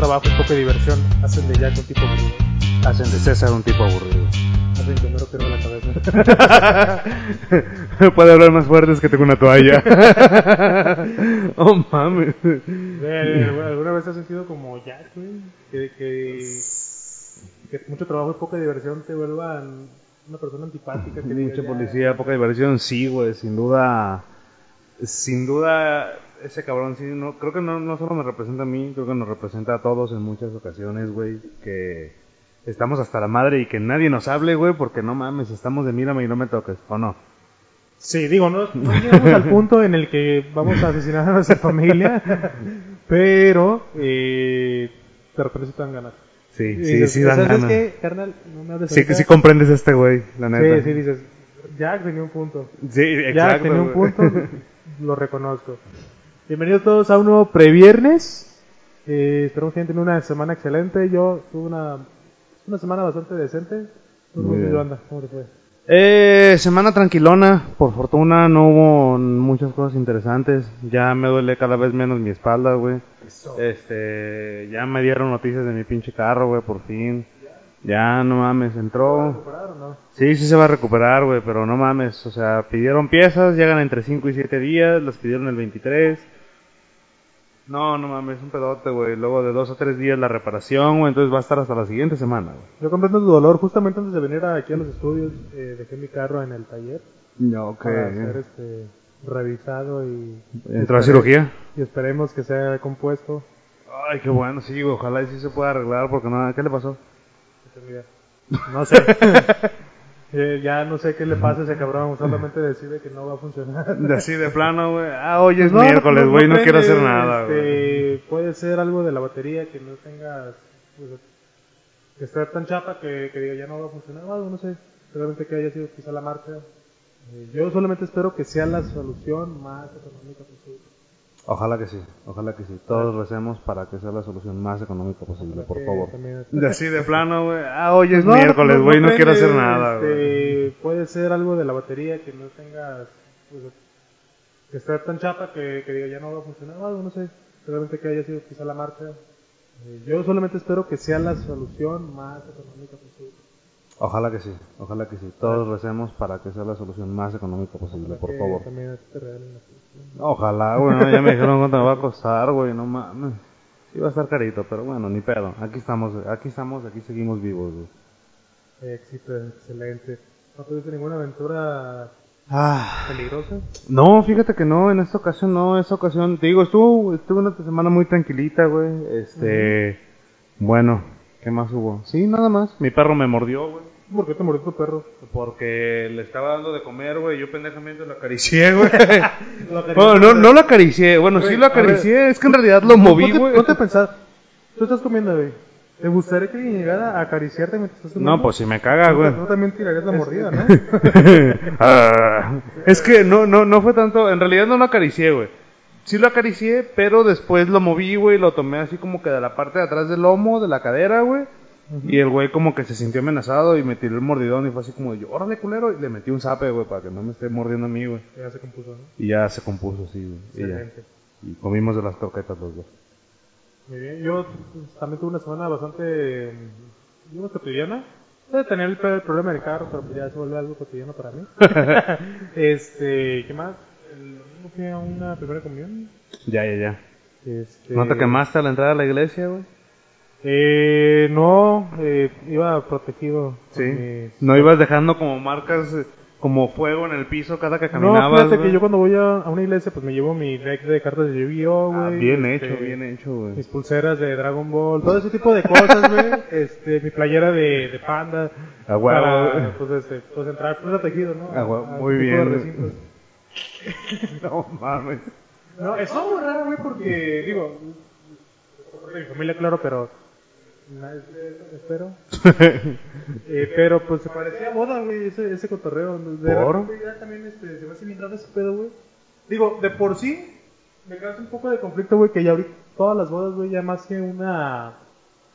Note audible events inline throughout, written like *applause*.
trabajo y poca diversión hacen de Jack un tipo aburrido. Hacen de César un tipo aburrido. Hacen que Homero pierda la cabeza. *laughs* Puede hablar más fuerte es que tengo una toalla. *laughs* oh mames. ¿Alguna vez has sentido como Jack, güey? Que, que, que mucho trabajo y poca diversión te vuelvan una persona antipática. Que Mucha ya- policía, poca diversión, sí, güey, sin duda. Sin duda, ese cabrón sí, no, creo que no, no solo me representa a mí, creo que nos representa a todos en muchas ocasiones, güey, que estamos hasta la madre y que nadie nos hable, güey, porque no mames, estamos de mírame y no me toques, ¿o no? Sí, digo, no, no llegamos al punto en el que vamos a asesinar a nuestra familia, pero eh, de repente sí te dan ganas. Sí, Y sí, dices, sí dan ¿Sabes ganas. qué, carnal? No me hables Sí, ahorita. sí comprendes a este güey, la neta. Sí, sí, dices, Jack tenía un punto. Sí, exacto. Jack tenía un punto, lo reconozco. Bienvenidos todos a un nuevo previernes. Eh, esperamos que hayan tenido una semana excelente. Yo tuve una, una semana bastante decente. ¿Tú Muy cómo? ¿Cómo te fue? Eh, semana tranquilona, por fortuna no hubo muchas cosas interesantes. Ya me duele cada vez menos mi espalda, güey. Este, ya me dieron noticias de mi pinche carro, güey, por fin. Ya, no mames, entró. ¿Recuperar o no? Sí, sí se va a recuperar, güey, pero no mames. O sea, pidieron piezas, llegan entre 5 y 7 días, las pidieron el 23. No, no mames, un pedote, güey. Luego de dos o tres días la reparación, güey, entonces va a estar hasta la siguiente semana, güey. Yo comprendo tu dolor. Justamente antes de venir aquí a los estudios, eh, dejé mi carro en el taller No, para ser este, revisado y, ¿Entró a cirugía? y esperemos que sea compuesto. Ay, qué bueno, sí, güey, ojalá y sí se pueda arreglar, porque no, ¿qué le pasó? No sé. *laughs* Eh, ya no sé qué le pasa a ese cabrón. Solamente decide que no va a funcionar. *laughs* Así de plano, güey. Ah, hoy es No, miércoles, güey, no, quiero hacer nada, güey. este, Puede ser algo de la batería que no tengas. pues, que esté tan chapa que, que diga ya no va a funcionar o algo, no sé. Realmente que haya sido quizá la marcha. Eh, yo solamente espero que sea la solución más económica posible. Ojalá que sí, ojalá que sí. Todos recemos para que sea la solución más económica posible, por favor. así de plano, güey. Ah, hoy es No, miércoles, no, güey, no, quiero hacer nada, güey. este, Puede ser algo de la batería que no tengas. pues, que esté tan chapa que, que diga ya no va a funcionar o algo, no sé. Realmente que haya sido quizá la marcha. Eh, yo solamente espero que sea la solución más económica posible. Ojalá que sí, ojalá que sí. Todos recemos para que sea la solución más económica posible, por favor. Ojalá, güey, no, ya me dijeron cuánto me va a costar, güey, no mames. Sí va a estar carito, pero bueno, ni pedo. Aquí estamos, aquí estamos, aquí seguimos vivos, güey. Éxito, excelente. ¿No tuviste ninguna aventura Ah, peligrosa? No, fíjate que no, en esta ocasión no, esta ocasión, te digo, estuvo, estuvo una semana muy tranquilita, güey, este, bueno, ¿qué más hubo? Sí, nada más, mi perro me mordió, güey, ¿Por qué te murió tu perro? porque le estaba dando de comer, güey, yo pendejamente lo acaricié, güey, *laughs* bueno, no, no lo acaricié, bueno, sí lo ver. acaricié, es que en realidad lo moví, güey. Ponte a pensar. Tú estás comiendo, güey. ¿Te gustaría que alguien llegara a acariciarte mientras estás comiendo? No, pues si me caga, güey. Tú también tirarías la mordida, *laughs* ¿no? Ah, es que no, no, no fue tanto, en realidad no lo acaricié, güey. Sí lo acaricié, pero después lo moví, güey, lo tomé así como que de la parte de atrás del lomo, de la cadera, güey. Y el güey como que se sintió amenazado y me tiró el mordidón y fue así como, yo, órale, culero, y le metí un zape, güey, para que no me esté mordiendo a mí, güey. Ya se compuso, ¿no? Y ya se compuso, sí, güey. Y, ya. Y comimos de las croquetas los dos. Muy bien. Yo también tuve una semana bastante, mm, digamos, cotidiana. De tener el, el problema del carro, pero pues ya se vuelve algo cotidiano para mí. *laughs* este, ¿qué más? Domingo fui a una primera comunión. Ya, ya, ya. Este, ¿No te quemaste a la entrada a la iglesia, güey? Eh, no, eh, iba protegido. Sí. mis- ¿No ibas dejando como marcas, eh, como fuego en el piso cada que No, caminabas, fíjate güey? que yo cuando voy a, a una iglesia, pues me llevo mi deck de cartas de Yu-Gi-Oh, Ah, güey. bien este, hecho, bien hecho, güey. Mis pulseras de Dragon Ball, todo ese tipo de cosas, güey. *laughs* este, mi playera de, de panda. A huevo. Para, pues, este, pues entrar protegido, ¿no? A huevo, A muy de bien. *laughs* No mames. No, es muy raro, güey, porque, digo, mi familia, claro, pero. na- Espero. *laughs* Eh, pero pues se parecía a boda, güey, ese, ese cotorreo. De ¿Por? repente ya también este, se me hace bien raro ese pedo, güey. Digo, de por sí, me causa un poco de conflicto, güey, que ya ahorita todas las bodas, güey, ya más que una,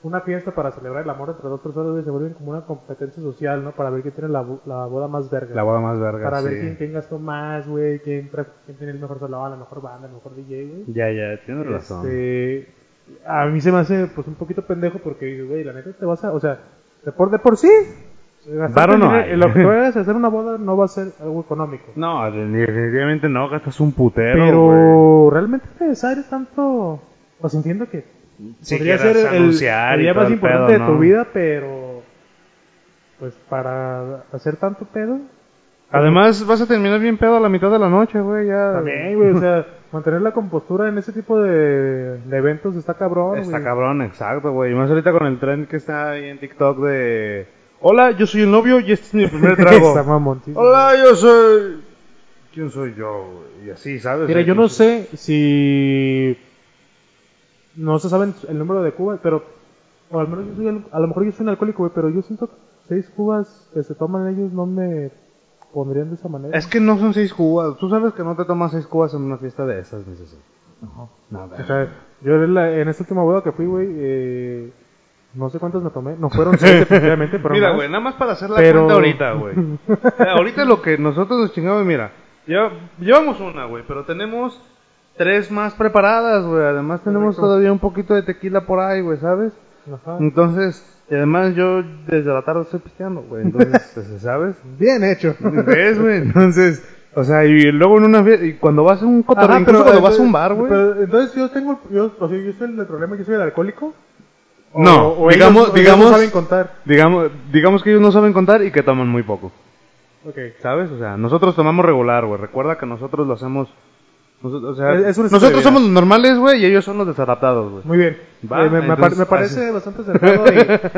una fiesta para celebrar el amor entre dos personas, güey, se vuelven como una competencia social, ¿no? Para ver quién tiene la, la boda más verga. La boda más verga, para ver quién, quién gastó más, güey, quién, tiene el mejor salón, la mejor banda, el mejor DJ, güey. Ya, ya, tienes razón. Este, A mí se me hace pues un poquito pendejo porque güey, la neta te vas a, o sea, de por, de por sí, Varo no hay. lo que tú *laughs* hacer una boda no va a ser algo económico. No, definitivamente no, gastas un putero, Pero, realmente es necesario tanto, pues entiendo que Si podría ser el, el día más importante pedo, de tu vida, pero pues para hacer tanto pedo, Además, vas a terminar bien pedo a la mitad de la noche, güey, ya. también, güey, o sea, *laughs* mantener la compostura en ese tipo de, de eventos está cabrón, Está cabrón, exacto, güey. Y más ahorita con el trend que está ahí en TikTok de... Hola, yo soy el novio y este es mi primer *laughs* trago. Hola, yo soy... ¿Quién soy yo? güey? Y así, ¿sabes? Mira, yo no sé si no se saben el número de cubas, pero o al menos yo soy, a lo mejor yo soy un alcohólico, güey, pero yo siento que seis cubas que se toman ellos no me pondrían de esa manera. Es que no son seis cubas. Tú sabes que no te tomas seis cubas en una fiesta de esas, ni eso. No, O sea, yo en, la- en esta última boda que fui, güey, eh, no sé cuántas me tomé, no fueron seis *laughs* definitivamente, pero Mira, güey, nada más para hacer la Pero- cuenta ahorita, güey. *laughs* Ahorita lo que nosotros nos chingamos, mira, lleva- llevamos una, güey, pero tenemos tres más preparadas, güey. Además tenemos Correcto. todavía un poquito de tequila por ahí, güey, ¿sabes? Ajá. Entonces, y además yo desde la tarde estoy pisteando, güey. Entonces, *laughs* pues, ¿sabes? Bien hecho. ¿Ves, güey? Entonces, o sea, y luego en una fiesta, y cuando vas a un cotorreo, incluso cuando vas a un bar, güey. pero entonces yo tengo, yo, o sea, yo soy el problema, yo soy el alcohólico. O- No, o digamos- ellos, digamos- no saben contar. Digamos, digamos que ellos no saben contar y que toman muy poco. Ok. ¿Sabes? O sea, nosotros tomamos regular, güey. Recuerda que nosotros lo hacemos. Nosotros- o sea, Es- es de nosotros vida. somos los normales, güey, y ellos son los desadaptados, güey. Muy bien. Va, Eh, me, entonces, me parece así. bastante acertado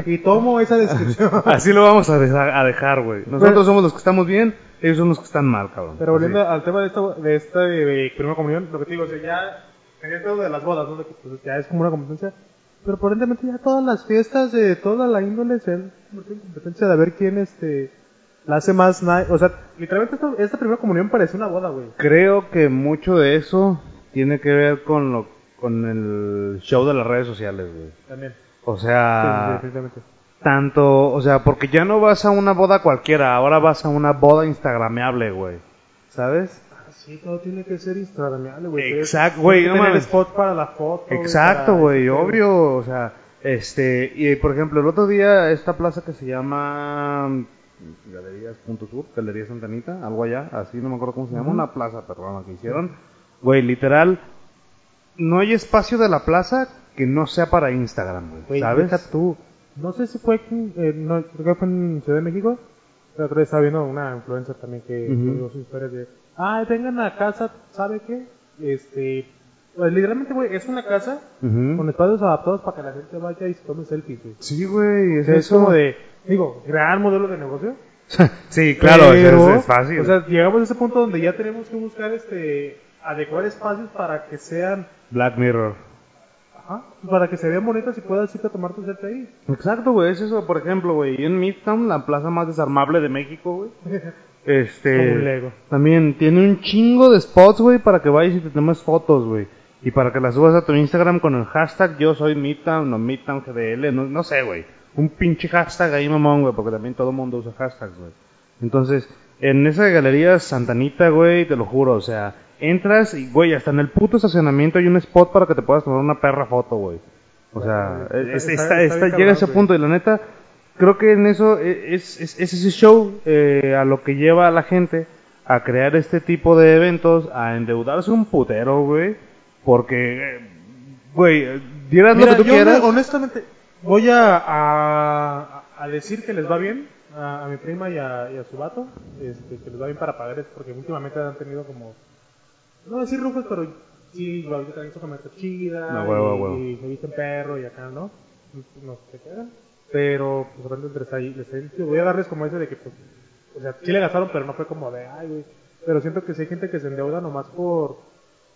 y, y tomo esa descripción. *laughs* Así lo vamos a, dejar, a dejar, güey. Nosotros somos los que estamos bien, ellos son los que están mal, cabrón. Pero volviendo Así. al tema de esta, de esta de primera comunión, lo que te digo, o sea, ya en el pedo de las bodas, ¿no? De pues, ya es como una competencia. Pero aparentemente ya todas las fiestas de toda la índole se han en competencia de ver quién este la hace más. O sea, literalmente esta, esta primera comunión parece una boda, güey. Creo que mucho de eso tiene que ver con lo con el show de las redes sociales, güey. También. O sea, sí, definitivamente. tanto, o sea, porque ya no vas a una boda cualquiera, ahora vas a una boda instagrameable, güey. ¿Sabes? Ah, Sí, todo tiene que ser instagramable, güey. Exacto, güey, no tener spot para la foto. Exacto, güey, obvio, o sea, este, y por ejemplo, el otro día esta plaza que se llama Galerías Punto Sur, Galería Santanita, algo allá, así no me acuerdo cómo se llama, una plaza perdón, que hicieron, güey, literal, no hay espacio de la plaza que no sea para Instagram, güey, Güey, ¿sabes? deja tú. No sé si fue aquí, eh, no, creo que fue en Ciudad de México. La otra vez estaba viendo una influencer también que Ujú. subió sus historias de, ay, vengan a casa, ¿sabe qué? Este, literalmente, güey, es una casa con espacios adaptados para que la gente vaya y se tome selfies, güey. Sí, güey, O es, sea, es eso. como de, digo, gran modelo de negocio. *laughs* sí, claro, es- pero, es, es fácil. O sea, llegamos a ese punto donde ya tenemos que buscar, este, adecuar espacios para que sean, Black Mirror. ajá, para que se vean bonitas y puedas irte a tomar tu selfie ahí. Exacto, güey, es eso, por ejemplo, güey, en Midtown, la plaza más desarmable de México, güey. *laughs* Este. Lego. También tiene un chingo de spots, güey, para que vayas y te tomes fotos, güey. Y para que las subas a tu Instagram con el hashtag yo soy Midtown o Midtown GDL, no, no sé, güey. Un pinche hashtag ahí, mamón, güey, porque también todo el mundo usa hashtags, güey. Entonces, en esa galería Santanita, güey, te lo juro, o sea, entras y, güey, hasta en el puto estacionamiento hay un spot para que te puedas tomar una perra foto, güey. O sea, Está- es- está- llega a ese punto y la neta, creo que en eso e- es, es, es ese show eh, a lo que lleva a la gente a crear este tipo de eventos, a endeudarse un putero, güey, porque, güey, dirás Mira, lo que tú yo quieras. honestamente voy a, a, a decir que les va bien a, a mi prima y a, y a su vato, este, que les va bien para pagar porque últimamente han tenido como, no decir lujos, pero sí, la ahorita traen su camioneta chida, No, huevo, y, huevo. y se visten perro y acá, ¿no? No sé qué quedan. Pero, pues, realmente les, hay- les hay- voy a darles como ese de que, pues, o sea, sí le gastaron, pero no fue como de, ay, güey. Pero siento que sí hay gente que se endeuda nomás por,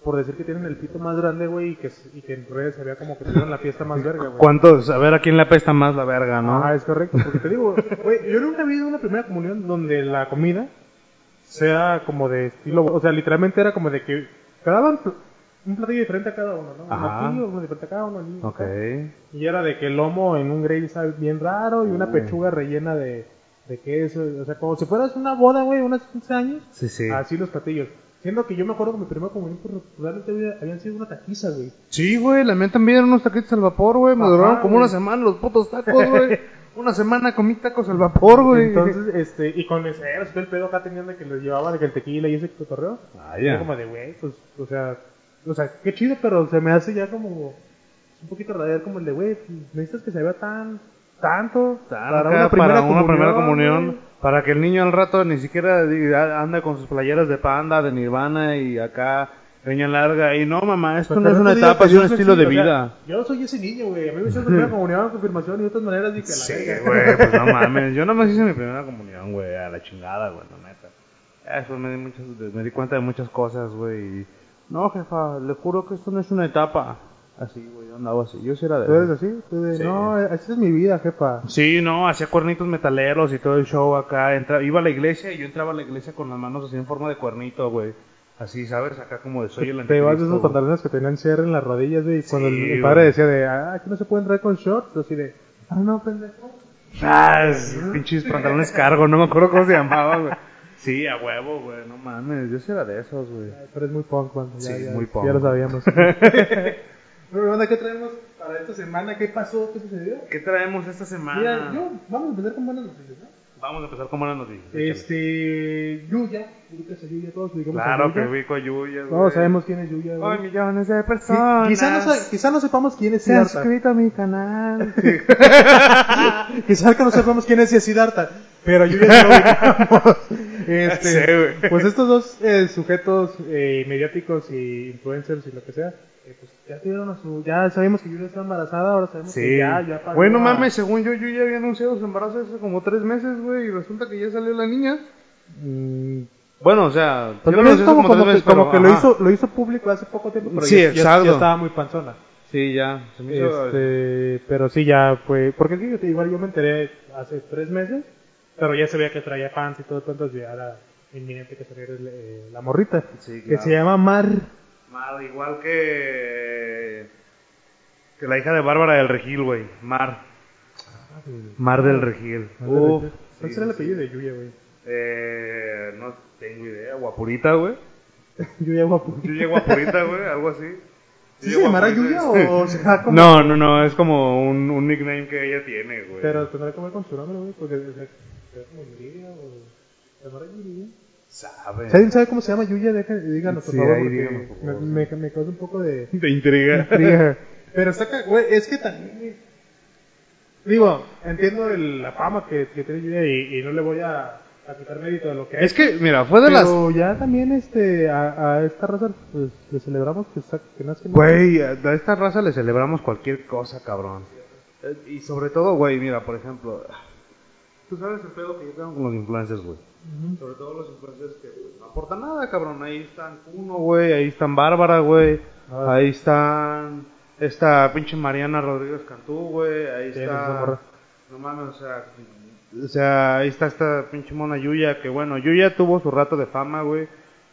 por decir que tienen el pito más grande, güey, y que, y que en redes se vea como que tuvieron la fiesta más verga, güey. ¿Cuántos? A ver a quién le apesta más la verga, ¿no? Ah, es correcto, porque te digo, güey, yo nunca he una primera comunión donde la comida sea como de estilo, o sea, literalmente era como de que daban un platillo diferente a cada uno, ¿no? Uno Ajá. aquí, uno diferente a cada uno. aquí, Ok. Y era de que el lomo en un gravy sabe bien raro y una Uy. pechuga rellena de, de queso, o sea, como si fueras una boda, güey, unos 15 años, Sí, sí. así los platillos. Siendo que yo me acuerdo que mi primera comunión, pues realmente había- habían sido una taquiza, güey. Sí, güey, la mía también eran unos taquitos al vapor, güey. Me Ajá, duraron como güey. una semana los putos tacos, güey. *laughs* una semana comí tacos al vapor, güey. Entonces, este, y con ese, todo el pedo acá tenían de que les llevaba de que el tequila y ese cotorreo. Ah, ya. como de, güey, pues, o sea, o sea, qué chido, pero se me hace ya como un poquito radial como el de, güey, pues, necesitas que se vea tan, tanto Para una, para una primera comunión. Para que el niño al rato ni siquiera anda con sus playeras de panda, de nirvana y acá, peña larga. Y no, mamá, esto Pues, no es una etapa, es un estilo de o sea, vida. yo soy ese niño, güey. A mí me hicieron primera comunión, confirmación y de otras maneras dije, Sí, güey, pues no *laughs* mames. Yo nomás hice mi primera comunión, güey, a la chingada, güey, la neta. Después me di, muchas, me di cuenta de muchas cosas, güey. No, jefa, le juro que esto no es una etapa. Así, güey, yo andaba así. Yo sí era de ¿Tú eres así? Tú de, Sí. No, así es mi vida, jefa. Sí, no, hacía cuernitos metaleros y todo el show acá. Entra, iba a la iglesia y yo entraba a la iglesia con las manos así en forma de cuernito, güey. Así, ¿sabes? Acá como de soy el Te vas de esos pantalones que tenían cierre en las rodillas, güey. Cuando el, Sí, el padre güey. decía de, ah, aquí no se puede entrar con shorts, así de, ah, no, pendejo. Ah, pinches pantalones cargo, no me acuerdo cómo se llamaban, güey. Sí, a huevo, güey, no mames, yo sí era de esos, güey. Pero es muy punk, man. Ya, Sí, ya, muy punk. Ya lo sabíamos. *laughs* Bueno, banda, ¿qué traemos para esta semana? ¿Qué pasó? ¿Qué sucedió? ¿Qué traemos esta semana? Mira, yo, vamos a empezar con buenas noticias, ¿no? Vamos a empezar con buenas noticias. Este, Yuya, ubicas a Yuya, todos ubicamos Claro a que Yuya. ubico a Yuya, güey. Todos sabemos quién es Yuya, güey. millones de personas. Quizá no, quizá no sepamos quién es se han Siddhartha. suscrito a mi canal. *laughs* *laughs* Quizá que no sepamos quién es Siddhartha. Pero Yuya sí lo ubicamos. *laughs* Este, Sí, pues estos dos eh, sujetos eh, mediáticos y influencers y lo que sea, eh, pues ya tuvieron a su, ya sabemos que Yuya está embarazada, ahora sabemos Sí. que ya, ya pagó bueno, a- mames, según yo, Yuya había anunciado su embarazo hace como tres meses, güey, y resulta que ya salió la niña. Mm, Bueno, o sea, Pues sí no lo es como, hace como tres que, meses, como pero, que lo, hizo, lo hizo público hace poco tiempo, pero Sí, ya, ya- ya estaba muy panzona. Sí, ya. Se me hizo... Este, pero sí, ya fue. Porque sí, igual yo me enteré hace tres meses, pero ya se veía que traía pants y todo, entonces ya era inminente que saliera eh, la morrita. Sí, Que claro. se llama Mar. Mar, igual que... Que la hija de Bárbara del Regil, güey. Mar. Mar del Regil. Uf. ¿Cuál sí, será el apellido sí. de Yuya, güey? Eh, no tengo idea. Guapurita, güey. *laughs* Yuya guapo. Yuya Guapurita, güey. Algo así. ¿Sí se llamará Guapurita. Yuya o *laughs* será como.? No, no, no. Es como un, un nickname que ella tiene, güey. Pero tendrá que ver con su nombre, güey, porque será como Yuridia o. ¿Se llamará Yuridia? Sabe. Si alguien sabe cómo se llama Yuya, díganos, por Sí, favor, ahí porque díganos, por favor. me, me, me causa un poco de. De intriga. intriga. Pero está ca- güey, es que también, digo, entiendo el- la fama que, que tiene Yuya y, y no le voy a, a quitar mérito de lo que Es que, mira, fue de las... Pero ya también este, a, a esta raza pues, le celebramos que, sa- que nazca el Güey, a esta raza le celebramos cualquier cosa, cabrón. Y sobre todo, güey, mira, por ejemplo, tú sabes el pedo que yo tengo con los influencers, güey. Sobre todo los influencers que pues, no aportan nada, cabrón. Ahí están Kuno, güey, ahí están Bárbara, güey. Ah. Ahí están esta pinche Mariana Rodríguez Cantú, güey. Ahí está... No mames, o sea... O sea, ahí está esta pinche mona Yuya, que bueno, Yuya tuvo su rato de fama, güey.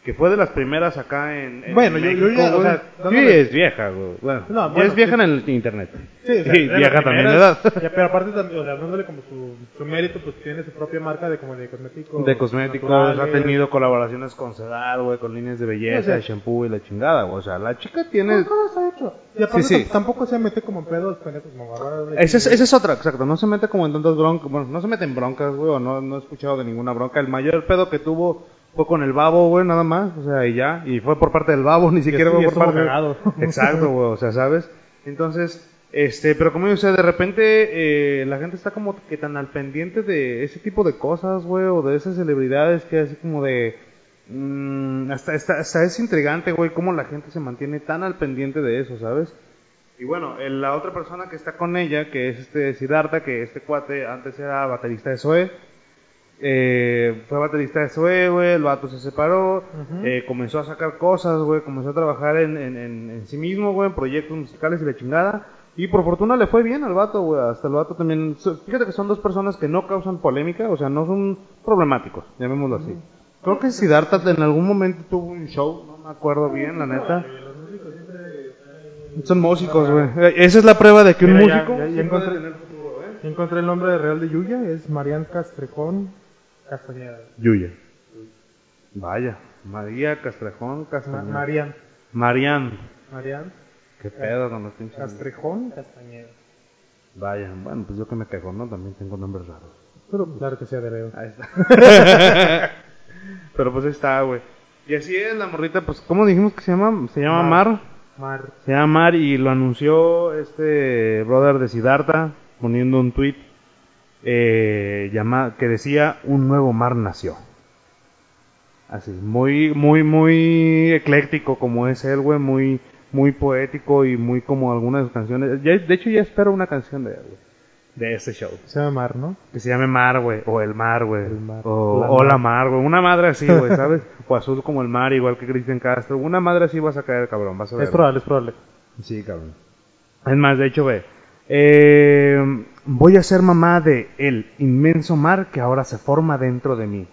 Que fue de las primeras acá en, en Bueno, México, Yuya, o güey. sea, dándole- Yuya es vieja, güey. Bueno, No, ya bueno, es vieja sí. en el internet. Sí, o sea, las vieja también de edad. ya, pero aparte también, o sea, dándole como su, su mérito, pues tiene su propia marca de como de cosméticos. De cosméticos, naturales. ha tenido colaboraciones con Sedal, güey, con líneas de belleza, O sea, de shampoo y la chingada, güey. O sea, la chica tiene... No, todo está hecho. Y aparte Sí, sí. tam- tampoco se mete como en pedos como Esa es, esa es otra, exacto. No se mete como en tantas broncas. Bueno, no se mete en broncas, güey, o no, no he escuchado de ninguna bronca. El mayor pedo que tuvo fue con el babo, güey, nada más. O sea, y ya. Y fue por parte del babo, *laughs* ni siquiera fue por parte cagado. *laughs* Exacto, güey, o sea, ¿sabes? Entonces, este, pero como yo sé, de repente eh, la gente está como que tan al pendiente de ese tipo de cosas, güey, o de esas celebridades que así como de... mm, hasta, hasta, hasta es intrigante, güey, cómo la gente se mantiene tan al pendiente de eso, ¿sabes? Y bueno, el- la otra persona que está con ella, que es este Siddhartha, que este cuate antes era baterista de Zoe, eh, fue baterista de Zoe, güey, el vato se separó, eh, comenzó a sacar cosas, güey, comenzó a trabajar en, en, en, en sí mismo, güey, en proyectos musicales y la chingada. Y por fortuna le fue bien al vato, güey, hasta el vato también. Fíjate que son dos personas que no causan polémica, o sea, no son problemáticos, llamémoslo así. Creo que Siddhartha en algún momento tuvo un show, no me acuerdo bien, la neta. Son músicos, güey. Eh, Esa es la prueba de que un Mira, ya- músico ya- ya sí puede encontré- futuro, ¿eh? Encontré el nombre real de Yuya, es Marian Castrejón Castañeda. Yuya. Vaya, María Castrejón Ma- Castañeda. Marian. Marian. Marian. Qué pedo con los pinches. Castrejón Castañeda. Vaya, bueno, pues yo que me quejo, ¿no? También tengo nombres raros. Pero claro que sea de Leo. Ahí está. *laughs* Pero pues ahí está, güey. Y así es la morrita, pues, ¿cómo dijimos que se llama? Se llama Mar. Mar. Mar. Se llama Mar y lo anunció este brother de Siddhartha poniendo un tweet eh, llama- que decía un nuevo mar nació. Así, muy, muy, muy ecléctico como es él, güey, muy, muy poético y muy como algunas de sus canciones. Ya- de hecho ya espero una canción de él, güey, de ese show. Se llama Mar, ¿no? Que se llame Mar, güey, o El Mar, güey, El Mar. o, La o La Mar. Güey, una madre así, güey, ¿sabes? *laughs* o Azul como el Mar, igual que Cristian Castro, una madre así vas a caer, cabrón, vas a ver. Es probable, es probable. Sí, cabrón. Es más, de hecho, ve. eh, voy a ser mamá de el inmenso mar que ahora se forma dentro de mí.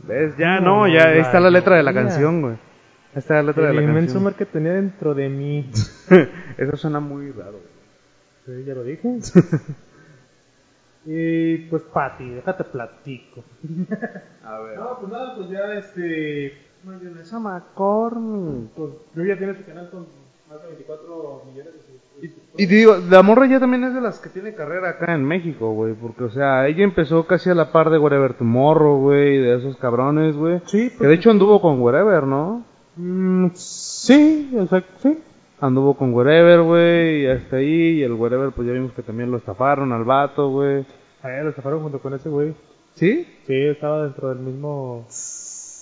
¿Ves? Ya, no, No, ya ahí está la letra de la canción, güey. Ahí está la letra de El la inmenso canción. mar que tenía dentro de mí. *laughs* Eso suena muy raro. güey. Sí, ya lo dije. *laughs* y pues, Pati, déjate platico. *laughs* A ver. No, pues nada, pues ya este. Mayonesa McCormick. Pues yo ya tiene su canal con más de 24 millones de suscriptores. Y te digo, la morra ya también es de las que tiene carrera acá en México, güey. Porque, o sea, ella empezó casi a la par de Wherever Tomorrow, güey. De esos cabrones, güey. Sí, Que de hecho anduvo con Wherever, ¿no? Mm, sí, o sea, sí. Anduvo con Wherever, güey, y hasta ahí, y el Wherever, pues ya vimos que también lo estafaron al vato, güey. Él lo estafaron junto con ese güey. ¿Sí? Sí, estaba dentro del mismo.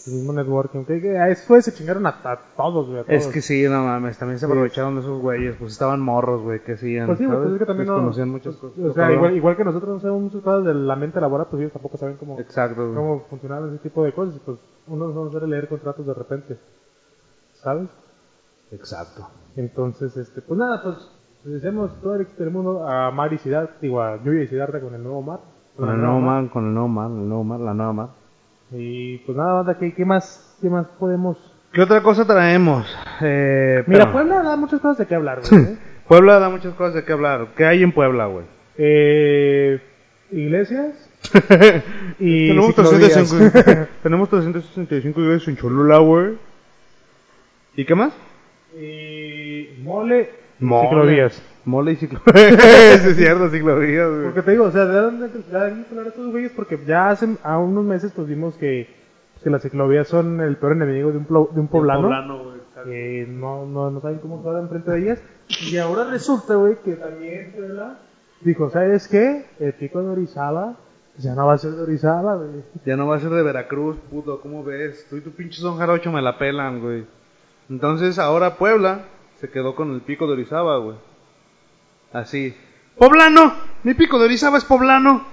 El mismo networking. Que, a eso se chingaron a, a todos, güey. a Es todos. que sí, no mames, también se aprovecharon de esos güeyes, pues estaban morros, güey, que hacían, Pues sí, pues es que también no. Desconocían muchas pues, cosas. O sea, igual, igual que nosotros no sabemos muchas cosas de la mente laboral, pues ellos tampoco saben cómo, Exacto, cómo funcionaba ese tipo de cosas. y Pues uno no suele leer contratos de repente. ¿Sabes? Exacto. Entonces, este, pues nada, pues les deseamos todo el éxito del mundo a Mar y Siddhartha, digo a Yuya y Siddhartha con el nuevo Mar. Con el nuevo mar, con el nuevo mar, el nuevo mar, la nueva mar. Y pues nada, banda, ¿qué, qué más, qué más podemos? ¿Qué otra cosa traemos? Eh, Mira. Puebla da muchas cosas de qué hablar, güey. ¿eh? *laughs* Puebla da muchas cosas de qué hablar. ¿Qué hay en Puebla, güey? Eh, iglesias *laughs* y tenemos, ciclovías. 365, *laughs* tenemos 365 iglesias en Cholula, güey. ¿Y qué más? y mole, Mole. ciclovías. Mole y ciclovías. *laughs* sí, *laughs* es cierto, ciclovías, güey. Porque te digo, o sea, de dónde de dónde hablar estos güeyes porque ya hace a unos meses pues vimos que, que las ciclovías son el peor enemigo de un, plo- de un poblano. güey. exacto. que no, no, no saben cómo estar enfrente de ellas. Y ahora resulta, güey, que también Puebla dijo, ¿sabes qué? El pico de Orizaba ya no va a ser de Orizaba, güey. Ya no va a ser de Veracruz, puto, ¿cómo ves? Tú y tu pinche son jarocho me la pelan, güey. Entonces ahora Puebla se quedó con el pico de Orizaba, güey. Así. ¡Poblano! ¡Mi pico de Orizaba es poblano!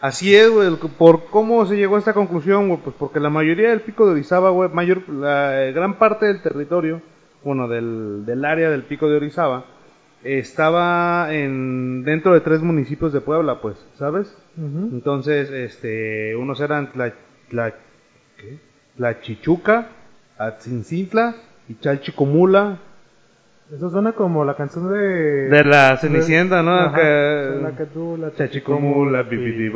Así es, güey. ¿Por cómo se llegó a esta conclusión, güey? Pues porque la mayoría del pico de Orizaba, güey, mayor, la eh, gran parte del territorio, bueno, del, del área del pico de Orizaba, estaba en, dentro de tres municipios de Puebla, pues, ¿sabes? Entonces, este, unos eran Tla, Tla- ¿qué? Tlachichuca, Atzincintla y Chalchicomula. Eso suena como la canción de... De la Cenicienta, ¿no? Ajá. Que- La que tú, la Chachicomula, Bibidi.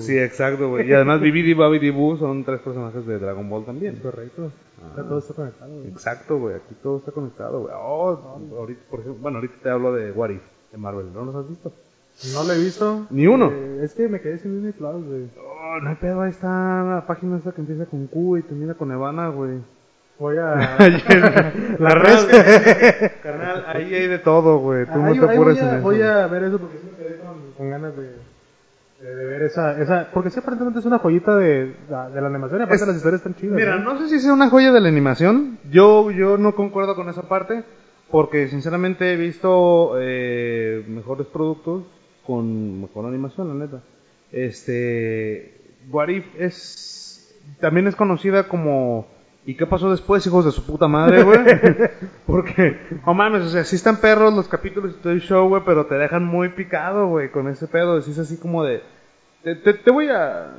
Sí, exacto, güey. Y además Bibidi Babidi Boo son tres personajes de Dragon Ball también. Correcto. Ah. Todo está conectado, güey. Exacto, güey. Aquí todo está conectado, güey. Oh, ahorita, por ejemplo, bueno, ahorita te hablo de What If, de Marvel. ¿No los has visto? No lo he visto. Ni uno. Eh, es que me quedé sin Disney Plus, güey. Oh, no hay pedo, ahí está la página esta que empieza con Q y termina con Evana, güey. Voy a... *laughs* la red. Carnal, ahí hay de todo, güey. Tú no Ahí- te apures en a, eso. voy a ver eso porque sí me quedé con, con ganas de, de, de ver esa, esa... Porque sí, aparentemente es una joyita de, de la animación y aparte Es- las historias están chidas. Mira, ¿no? no sé si sea una joya de la animación. Yo, yo no concuerdo con esa parte. Porque sinceramente he visto eh, mejores productos con mejor animación, la neta. Este. What If es. También es conocida como. ¿Y qué pasó después, hijos de su puta madre, güey? *laughs* Porque, no mames, o sea, sí están perros los capítulos y todo el show, güey, pero te dejan muy picado, güey, con ese pedo. Es así como de. Te, te, te voy a.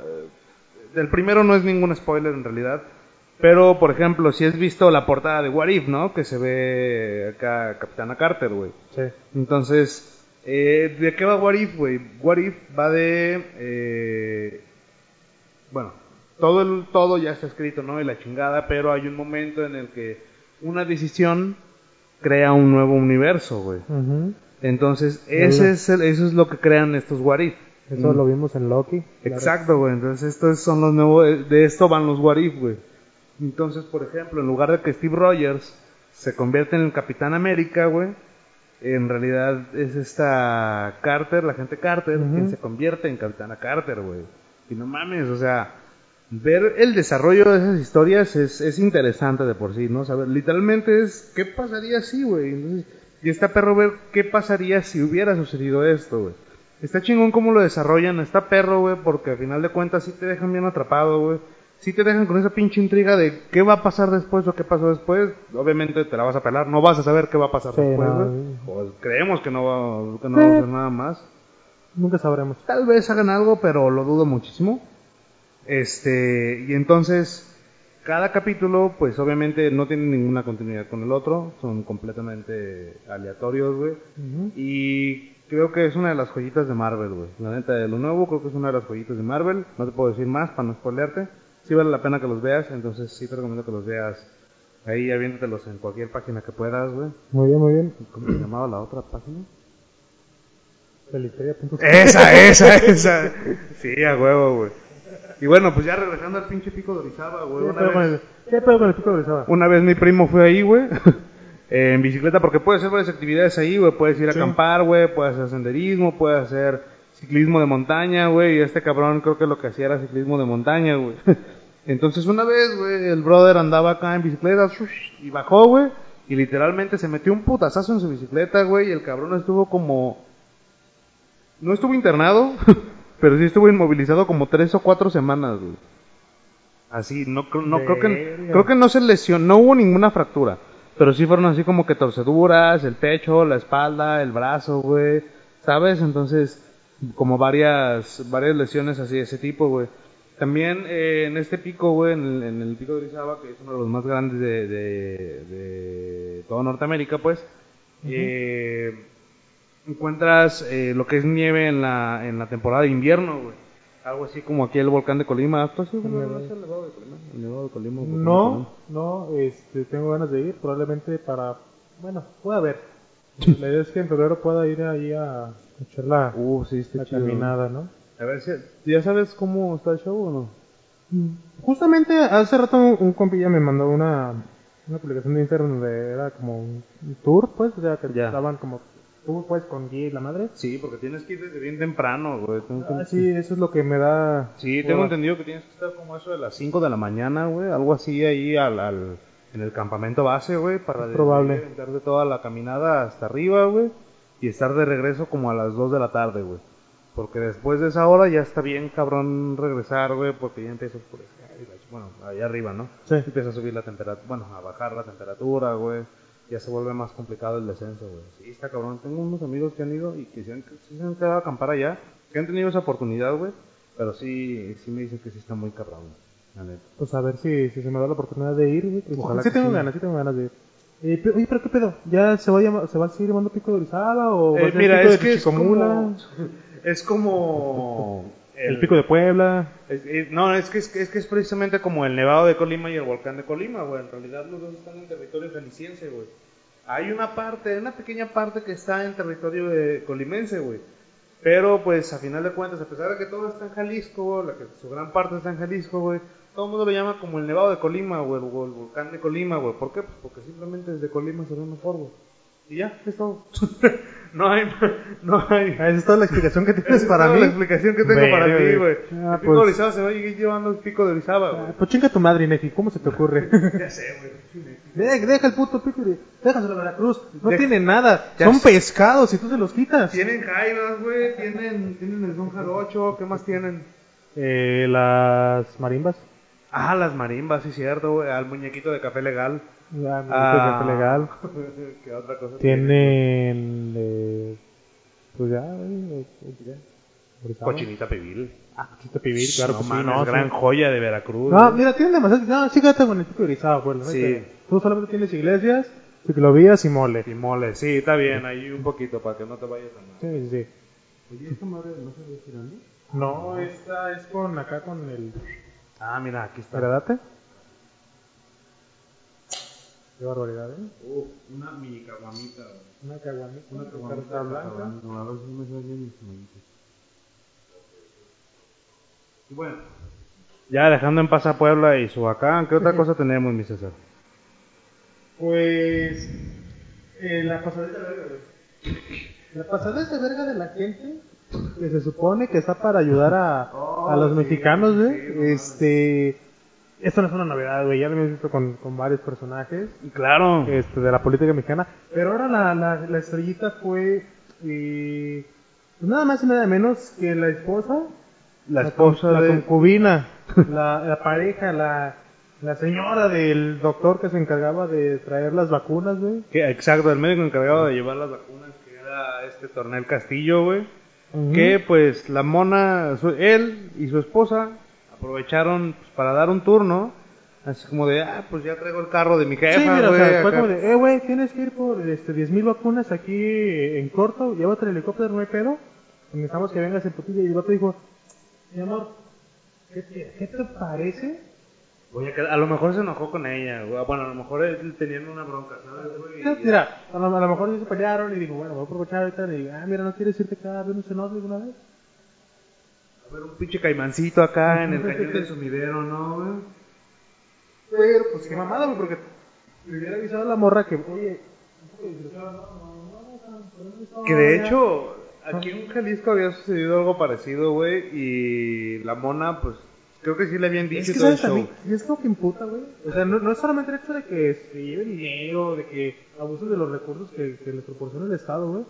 El primero no es ningún spoiler en realidad. Pero, por ejemplo, si has visto la portada de What If, ¿no? Que se ve acá Capitana Carter, güey. Sí. Entonces, eh, ¿de qué va What If, güey? What If va de... eh, bueno, todo, el, todo ya está escrito, ¿no? Y la chingada, pero hay un momento en el que una decisión crea un nuevo universo, güey. Entonces, ese es el- eso es lo que crean estos What If. Eso Mm. lo vimos en Loki. Exacto, güey. Entonces, estos son los nuevos. De esto van los What If, güey. Entonces, por ejemplo, en lugar de que Steve Rogers se convierte en el Capitán América, güey, en realidad es esta Carter, la gente Carter, quien se convierte en Capitana Carter, güey. Y no mames, o sea, ver el desarrollo de esas historias es, es interesante de por sí, ¿no? Saber, literalmente es, ¿qué pasaría si, güey? Y está perro ver qué pasaría si hubiera sucedido esto, güey. Está chingón cómo lo desarrollan, está perro, güey, porque al final de cuentas sí te dejan bien atrapado, güey. Sí te dejan con esa pinche intriga de qué va a pasar después o qué pasó después. Obviamente te la vas a pelar, no vas a saber qué va a pasar Sí, después, no. güey. O creemos que no va, que no va a hacer nada más. Nunca sabremos. Tal vez hagan algo, pero lo dudo muchísimo. Este, y entonces, cada capítulo, pues obviamente no tiene ninguna continuidad con el otro, son completamente aleatorios, güey. Ujú. Y creo que es una de las joyitas de Marvel, güey. La neta, de lo nuevo, creo que es una de las joyitas de Marvel. No te puedo decir más para no spoilearte. Sí vale la pena que los veas, entonces sí te recomiendo que los veas. Ahí aviéntatelos en cualquier página que puedas, güey. Muy bien, muy bien. ¿Cómo se llamaba la otra página? Felisteria.com. Esa, esa, esa. Sí, a huevo, güey. Y bueno, pues ya regresando al pinche pico de Orizaba, güey. ¿Qué Una vez, el, qué pedo con el pico de Orizaba? una vez mi primo fue ahí, güey. *laughs* En bicicleta, porque puedes hacer varias actividades ahí, güey. Puedes ir a Sí. acampar, güey. Puedes hacer senderismo, puedes hacer ciclismo de montaña, güey. Y este cabrón creo que lo que hacía era ciclismo de montaña, güey. *laughs* Entonces una vez, güey, el brother andaba acá en bicicleta shush, y bajó, güey. Y literalmente se metió un putazazo en su bicicleta, güey. Y el cabrón estuvo como no estuvo internado, *laughs* pero sí estuvo inmovilizado como tres o cuatro semanas, güey. Así, no, creo- no creo que creo que no se lesionó, no hubo ninguna fractura, pero sí fueron así como que torceduras, el pecho, la espalda, el brazo, güey, ¿sabes? Entonces, como varias varias lesiones así de ese tipo, güey. También eh, en este pico, güey, en el, en el pico de Orizaba, que es uno de los más grandes de, de, de toda Norteamérica, pues, eh, encuentras eh, lo que es nieve en la, en la temporada de invierno, güey. Algo así como aquí el volcán de Colima. ¿Tú has ido alguna vez al Nevado de Colima? ¿El Nevado de Colima? o volcán de No, no, este, tengo ganas de ir, probablemente para, bueno, pueda ver. *laughs* La idea es que en febrero pueda ir ahí a echar la? Uh, sí, está la chido. caminada, ¿no? A ver, si, ¿ya sabes cómo está el show o no? Justamente hace rato un, un compilla me mandó una, una publicación de Instagram donde era como un, un tour, pues, o sea, que Ya. estaban como tour, pues, con guía y la madre. Sí, porque tienes que ir desde bien temprano, güey. Ah, sí, eso es lo que me da... Sí, tengo entendido que tienes que estar como eso de las 5 de la mañana, güey. Algo así ahí al, al- en el campamento base, güey. Para probable. de toda la caminada hasta arriba, güey. Y estar de regreso como a las 2 de la tarde, güey. Porque después de esa hora ya está bien cabrón regresar, güey. Porque ya empieza a oscurecer. ch- Bueno, ahí arriba, ¿no? Sí. Empieza a subir la temperatura, bueno, a bajar la temperatura, güey. Ya se vuelve más complicado el descenso, güey. Sí, está cabrón. Tengo unos amigos que han ido y que se han, se han quedado a acampar allá. Que han tenido esa oportunidad, güey. Pero sí, sí me dicen que sí está muy cabrón, la neta. Pues a ver si, si se me da la oportunidad de ir, güey. Ojalá sí que tengo sí. ganas, sí tengo ganas de ir. Eh, pero- oye, pero qué pedo, ¿ya se va a, llamar- se va a seguir llamando Pico de Orizaba o va a Eh, ser mira, Pico es de que es como... *laughs* Es como... El Pico de Puebla. Es- es- no, es que es, que es que es precisamente como el Nevado de Colima y el Volcán de Colima, güey. En realidad los dos están en territorio jalisciense, güey. Hay una parte, una pequeña parte que está en territorio de colimense, güey. Pero pues a final de cuentas, a pesar de que todo está en Jalisco, güey, la que su gran parte está en Jalisco, güey, todo el mundo lo llama como el Nevado de Colima, güey, o el Volcán de Colima, güey. ¿Por qué? Pues porque simplemente desde Colima se ve mejor, güey. Y ya, es todo. *laughs* no hay, no hay. Esa es toda la explicación que tienes para toda mí. la explicación que tengo para ti, güey. Ah, el pico pues- de Orizaba se va a seguir llevando el pico de Orizaba, güey. Ah, Pues chinga tu madre, Inegi, ¿cómo se te ocurre? *laughs* Ya sé, güey. deja, deja el puto pico de... Déjaselo a Veracruz. No Deja- tiene nada. Ya Son sé. pescados y tú se los quitas. Tienen jaivas, güey. Tienen, tienen el don jarocho. ¿Qué más tienen? Eh, las marimbas. Ah, las marimbas, sí, cierto, güey. Al muñequito de café legal. La Ah. ah, *laughs* legal. ¿Qué otra cosa Tienen... Eh, pues ya... eh, eh. Cochinita pibil. Ah, cochinita pibil, claro no que sí. mames, No, gran sí. joya de Veracruz. No, güey. mira, tienen demasiado. No, sí, quédate con el pico de Orizaba, güey. Sí. Tú solamente tienes iglesias, ciclovías y mole. Y mole, sí, está bien. Ahí un poquito para que no te vayas a mal. Sí, sí, sí. Oye, ¿esta madre no se ve girando? No, esta es con acá con el. Ah, mira, aquí está. Mira, date. Qué barbaridad, ¿eh? Uh, una mini caguamita. Una caguamita, Una caguamita blanca. A ver si me sale mis manitas. Y bueno. Ya dejando en paz a Puebla y Subacán, ¿qué otra *laughs* cosa tenemos, mi César? Pues. eh, la pasadita verga. La pasadita verga de la gente que se supone que está para ayudar a, a los mexicanos, güey. sí, no este. Esto no es una novedad, güey. Ya lo hemos visto con, con varios personajes Claro. este, de la política mexicana. Pero ahora la, la, la estrellita fue. eh, pues nada más y nada menos que la esposa. la esposa la de... concubina, la, la pareja, la, la señora del doctor que se encargaba de traer las vacunas, güey. Que, exacto, el médico encargado de llevar las vacunas, que era este Tornel Castillo, güey. Que pues la mona, su- él y su esposa aprovecharon pues, para dar un turno. Así como de, ah, pues ya traigo el carro de mi jefa, Sí, mira, o sea, fue como de, eh, güey, tienes que ir por este, 10.000 vacunas aquí en corto, llévate el helicóptero, no hay pedo. Necesitamos que vengas en putilla. Y el vato dijo, mi amor, ¿qué te, qué te parece? Voy a, a lo mejor se enojó con ella, güey. Bueno, a lo mejor él tenían una bronca, ¿sabes, güey? Mira, a lo, a lo mejor ellos se pelearon y digo, bueno, voy a aprovechar ahorita y digo, ah, mira, ¿no quieres irte cada vez un cenote alguna vez? A ver, un pinche caimancito acá en el cañón del sumidero, ¿no, güey? Pero, pues qué mamada, güey, porque le hubiera avisado a la morra que, oye, un poco de discreción, no, no, no, no, no, Que de hecho, aquí en Jalisco había sucedido algo parecido, güey, y la mona, pues, creo que sí le habían dicho Es que, todo el ¿sabes show. es lo que imputa, güey. O sea, no, no es solamente el hecho de que se lleve dinero, de que abusen de los recursos que, que les proporciona el Estado, güey.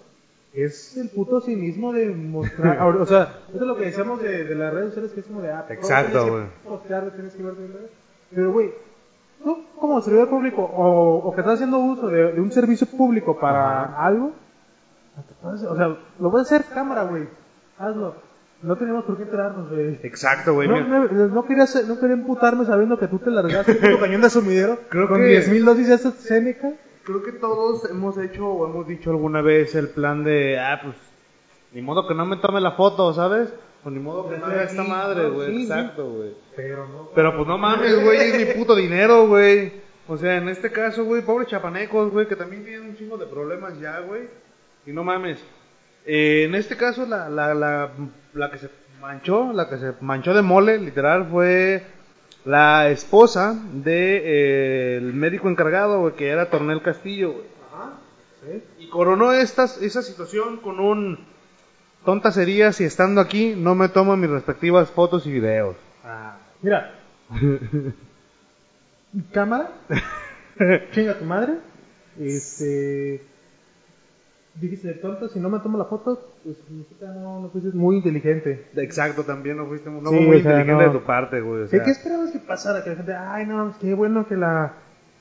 Es el puto cinismo de mostrar. *laughs* ahora, o sea, eso es lo que decíamos de, de las redes sociales, que es como de. Ah, todo Exacto, güey. tienes que ver. Pero, güey, tú como servidor público o, o que estás haciendo uso de, de un servicio público para algo, te puedes- o sea, lo puedes hacer cámara, güey. Hazlo. No tenemos por qué enterarnos, güey. Exacto, güey. No, no, no quería, ser- no quería emputarme sabiendo que tú te largaste puto *laughs* cañón de sumidero Creo con que- 10.000 dosis de AstraZeneca. Creo que todos hemos hecho o hemos dicho alguna vez el plan de, ah, pues, ni modo que no me tome la foto, ¿sabes? O ni modo que no haga esta madre, güey. Sí. Exacto, güey. Pero no. Pero pues no mames, güey, es mi puto dinero, güey. O sea, en este caso, güey, pobres chapanecos, güey, que también tienen un chingo de problemas ya, güey. Y no mames. Eh, en este caso, la, la, la, la que se manchó, la que se manchó de mole, literal, fue la esposa de eh, el médico encargado, güey, que era Tornel Castillo, güey. Ajá. Sí. Y coronó estas, esa situación con un tontas serías y estando aquí no me tomo mis respectivas fotos y videos. Ah, mira. *laughs* Cámara. *laughs* Chinga tu madre. Este. Dijiste tonto, si no me tomo la foto, pues significa no, no fuiste muy inteligente. Exacto, también no fuiste no Sí, fue muy o sea, inteligente no. de tu parte, güey. o ¿Qué, sea. qué esperabas que pasara? Que la gente, ay, no, qué bueno que la,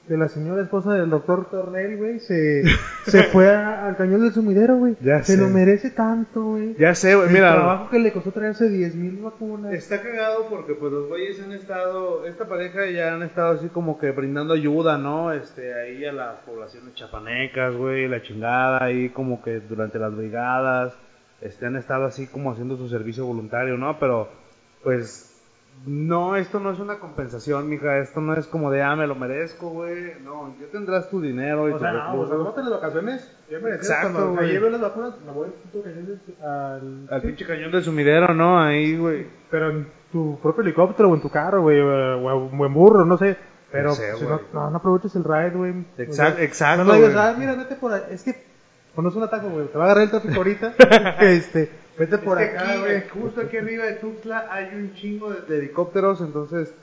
que la señora esposa del doctor Tornel, güey, se, se *laughs* fue a- al cañón del sumidero, güey. Ya se sé. lo merece tanto, güey. Ya sé, güey, El mira. trabajo que le costó traerse 10.000 vacunas. Está cagado porque pues los güeyes han estado, esta pareja ya han estado así como que brindando ayuda, ¿no? Este, ahí a las poblaciones chapanecas, güey, la chingada, ahí como que durante las brigadas, este, han estado así como haciendo su servicio voluntario, ¿no? Pero, pues, no, esto no es una compensación, mija, esto no es como de, ah, me lo merezco, güey, no, ya tendrás tu dinero y O sea, no, o sea, tómate las vacaciones. Ya Exacto, güey. las vacunas, me voy al al... Pinche cañón del sumidero, ¿no? Ahí, güey. Pero en tu propio helicóptero o en tu carro, güey, o en burro, no sé. Pero No sé, si no, no, no aproveches el ride, güey. Exacto, exacto, No, no digas, ah, mira, vete por ahí. Es que conoce un ataco, güey. Te va a agarrar el tráfico ahorita. *laughs* este, vete por Es acá, aquí, güey. justo aquí arriba de Tuxtla hay un chingo de, de helicópteros, entonces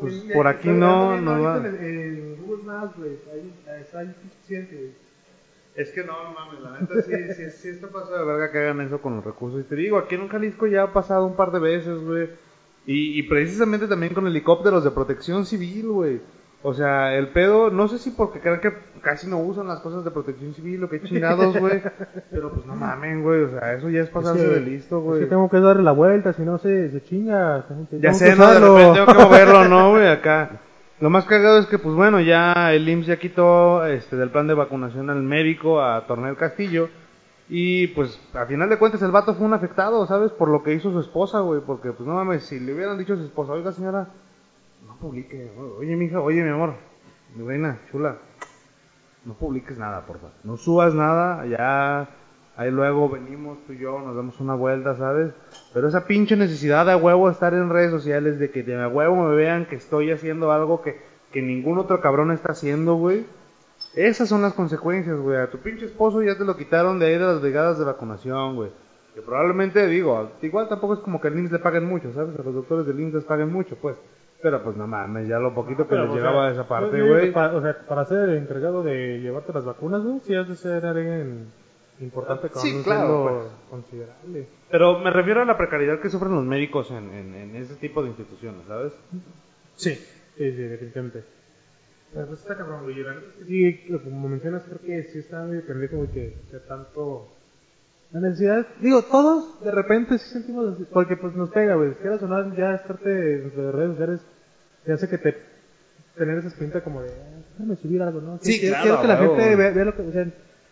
pues por aquí no nos va. En, en Google Maps, güey. Ahí está ahí suficiente, güey. Es que no, no mames, la neta sí, sí, sí está pasado de verga que hagan eso con los recursos. Y te digo, aquí en Jalisco ya ha pasado un par de veces, güey. Y, y precisamente también con helicópteros de protección civil, güey. O sea, el pedo, no sé si porque creen que casi no usan las cosas de protección civil o que chingados, güey. *laughs* Pero pues no mamen, güey. O sea, eso ya es pasarse Es que- de listo, Es güey. que tengo que darle la vuelta, si no se, se chinga. Ya sé, ¿no? De repente tengo que *laughs* moverlo, ¿no, güey? Acá. Lo más cagado es que, pues bueno, ya el IMSS ya quitó este, del plan de vacunación al médico, a Tornel Castillo. Y pues, a final de cuentas, el vato fue un afectado, ¿sabes? Por lo que hizo su esposa, güey. Porque, pues no mames, si le hubieran dicho a su esposa, oiga, señora, no publique. Oye, mija, oye, mi amor, mi reina, chula, no publiques nada, por favor. No subas nada, ya ahí luego venimos tú y yo, nos damos una vuelta, ¿sabes? Pero esa pinche necesidad de a huevo estar en redes sociales, de que de huevo me vean que estoy haciendo algo que, que ningún otro cabrón está haciendo, güey. Esas son las consecuencias, güey. A tu pinche esposo ya te lo quitaron de ahí de las brigadas de vacunación, güey. Que probablemente, digo, igual tampoco es como que al IMSS le paguen mucho, ¿sabes? A los doctores del IMSS les paguen mucho, pues. Pero pues no mames, ya lo poquito que Pero, les o llegaba sea, a esa parte, que güey. o sea, para ser el encargado de llevarte las vacunas, güey, sí has de ser alguien importante con Sí, un claro, pues. considerable. Pero me refiero a la precariedad que sufren los médicos en, en, en ese tipo de instituciones, ¿sabes? Sí, sí, sí, definitivamente. Pero pues está cabrón, güey. que Sí, como mencionas, creo que sí está muy pendejo, güey, que, que tanto... La necesidad, digo, todos de repente sí sentimos así, porque pues nos pega, güey. Quieras o no, ya estarte en las redes sociales te hace que te tener esa pinta como de, "Ah, déjame subir algo, ¿no? Sí, quiero, claro, quiero que la gente vea, vea lo que, o sea,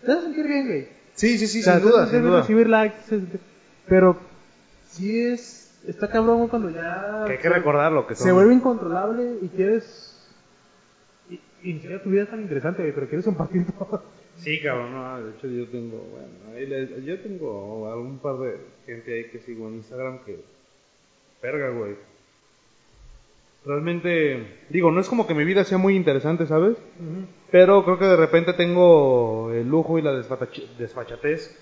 te hace sentir bien, güey. Sí, sí, sí, O sea, sin duda, sin duda. recibir likes, pero sí es, está cabrón cuando ya Que hay que recordarlo, que son... se vuelve incontrolable y quieres. Y, y tu vida es tan interesante, güey, pero quieres compartir todo. Sí, cabrón, no, de hecho yo tengo, bueno, yo tengo algún par de gente ahí que sigo en Instagram que, verga, güey. Realmente, digo, no es como que mi vida sea muy interesante, ¿sabes? Pero creo que de repente tengo el lujo y la desfachatez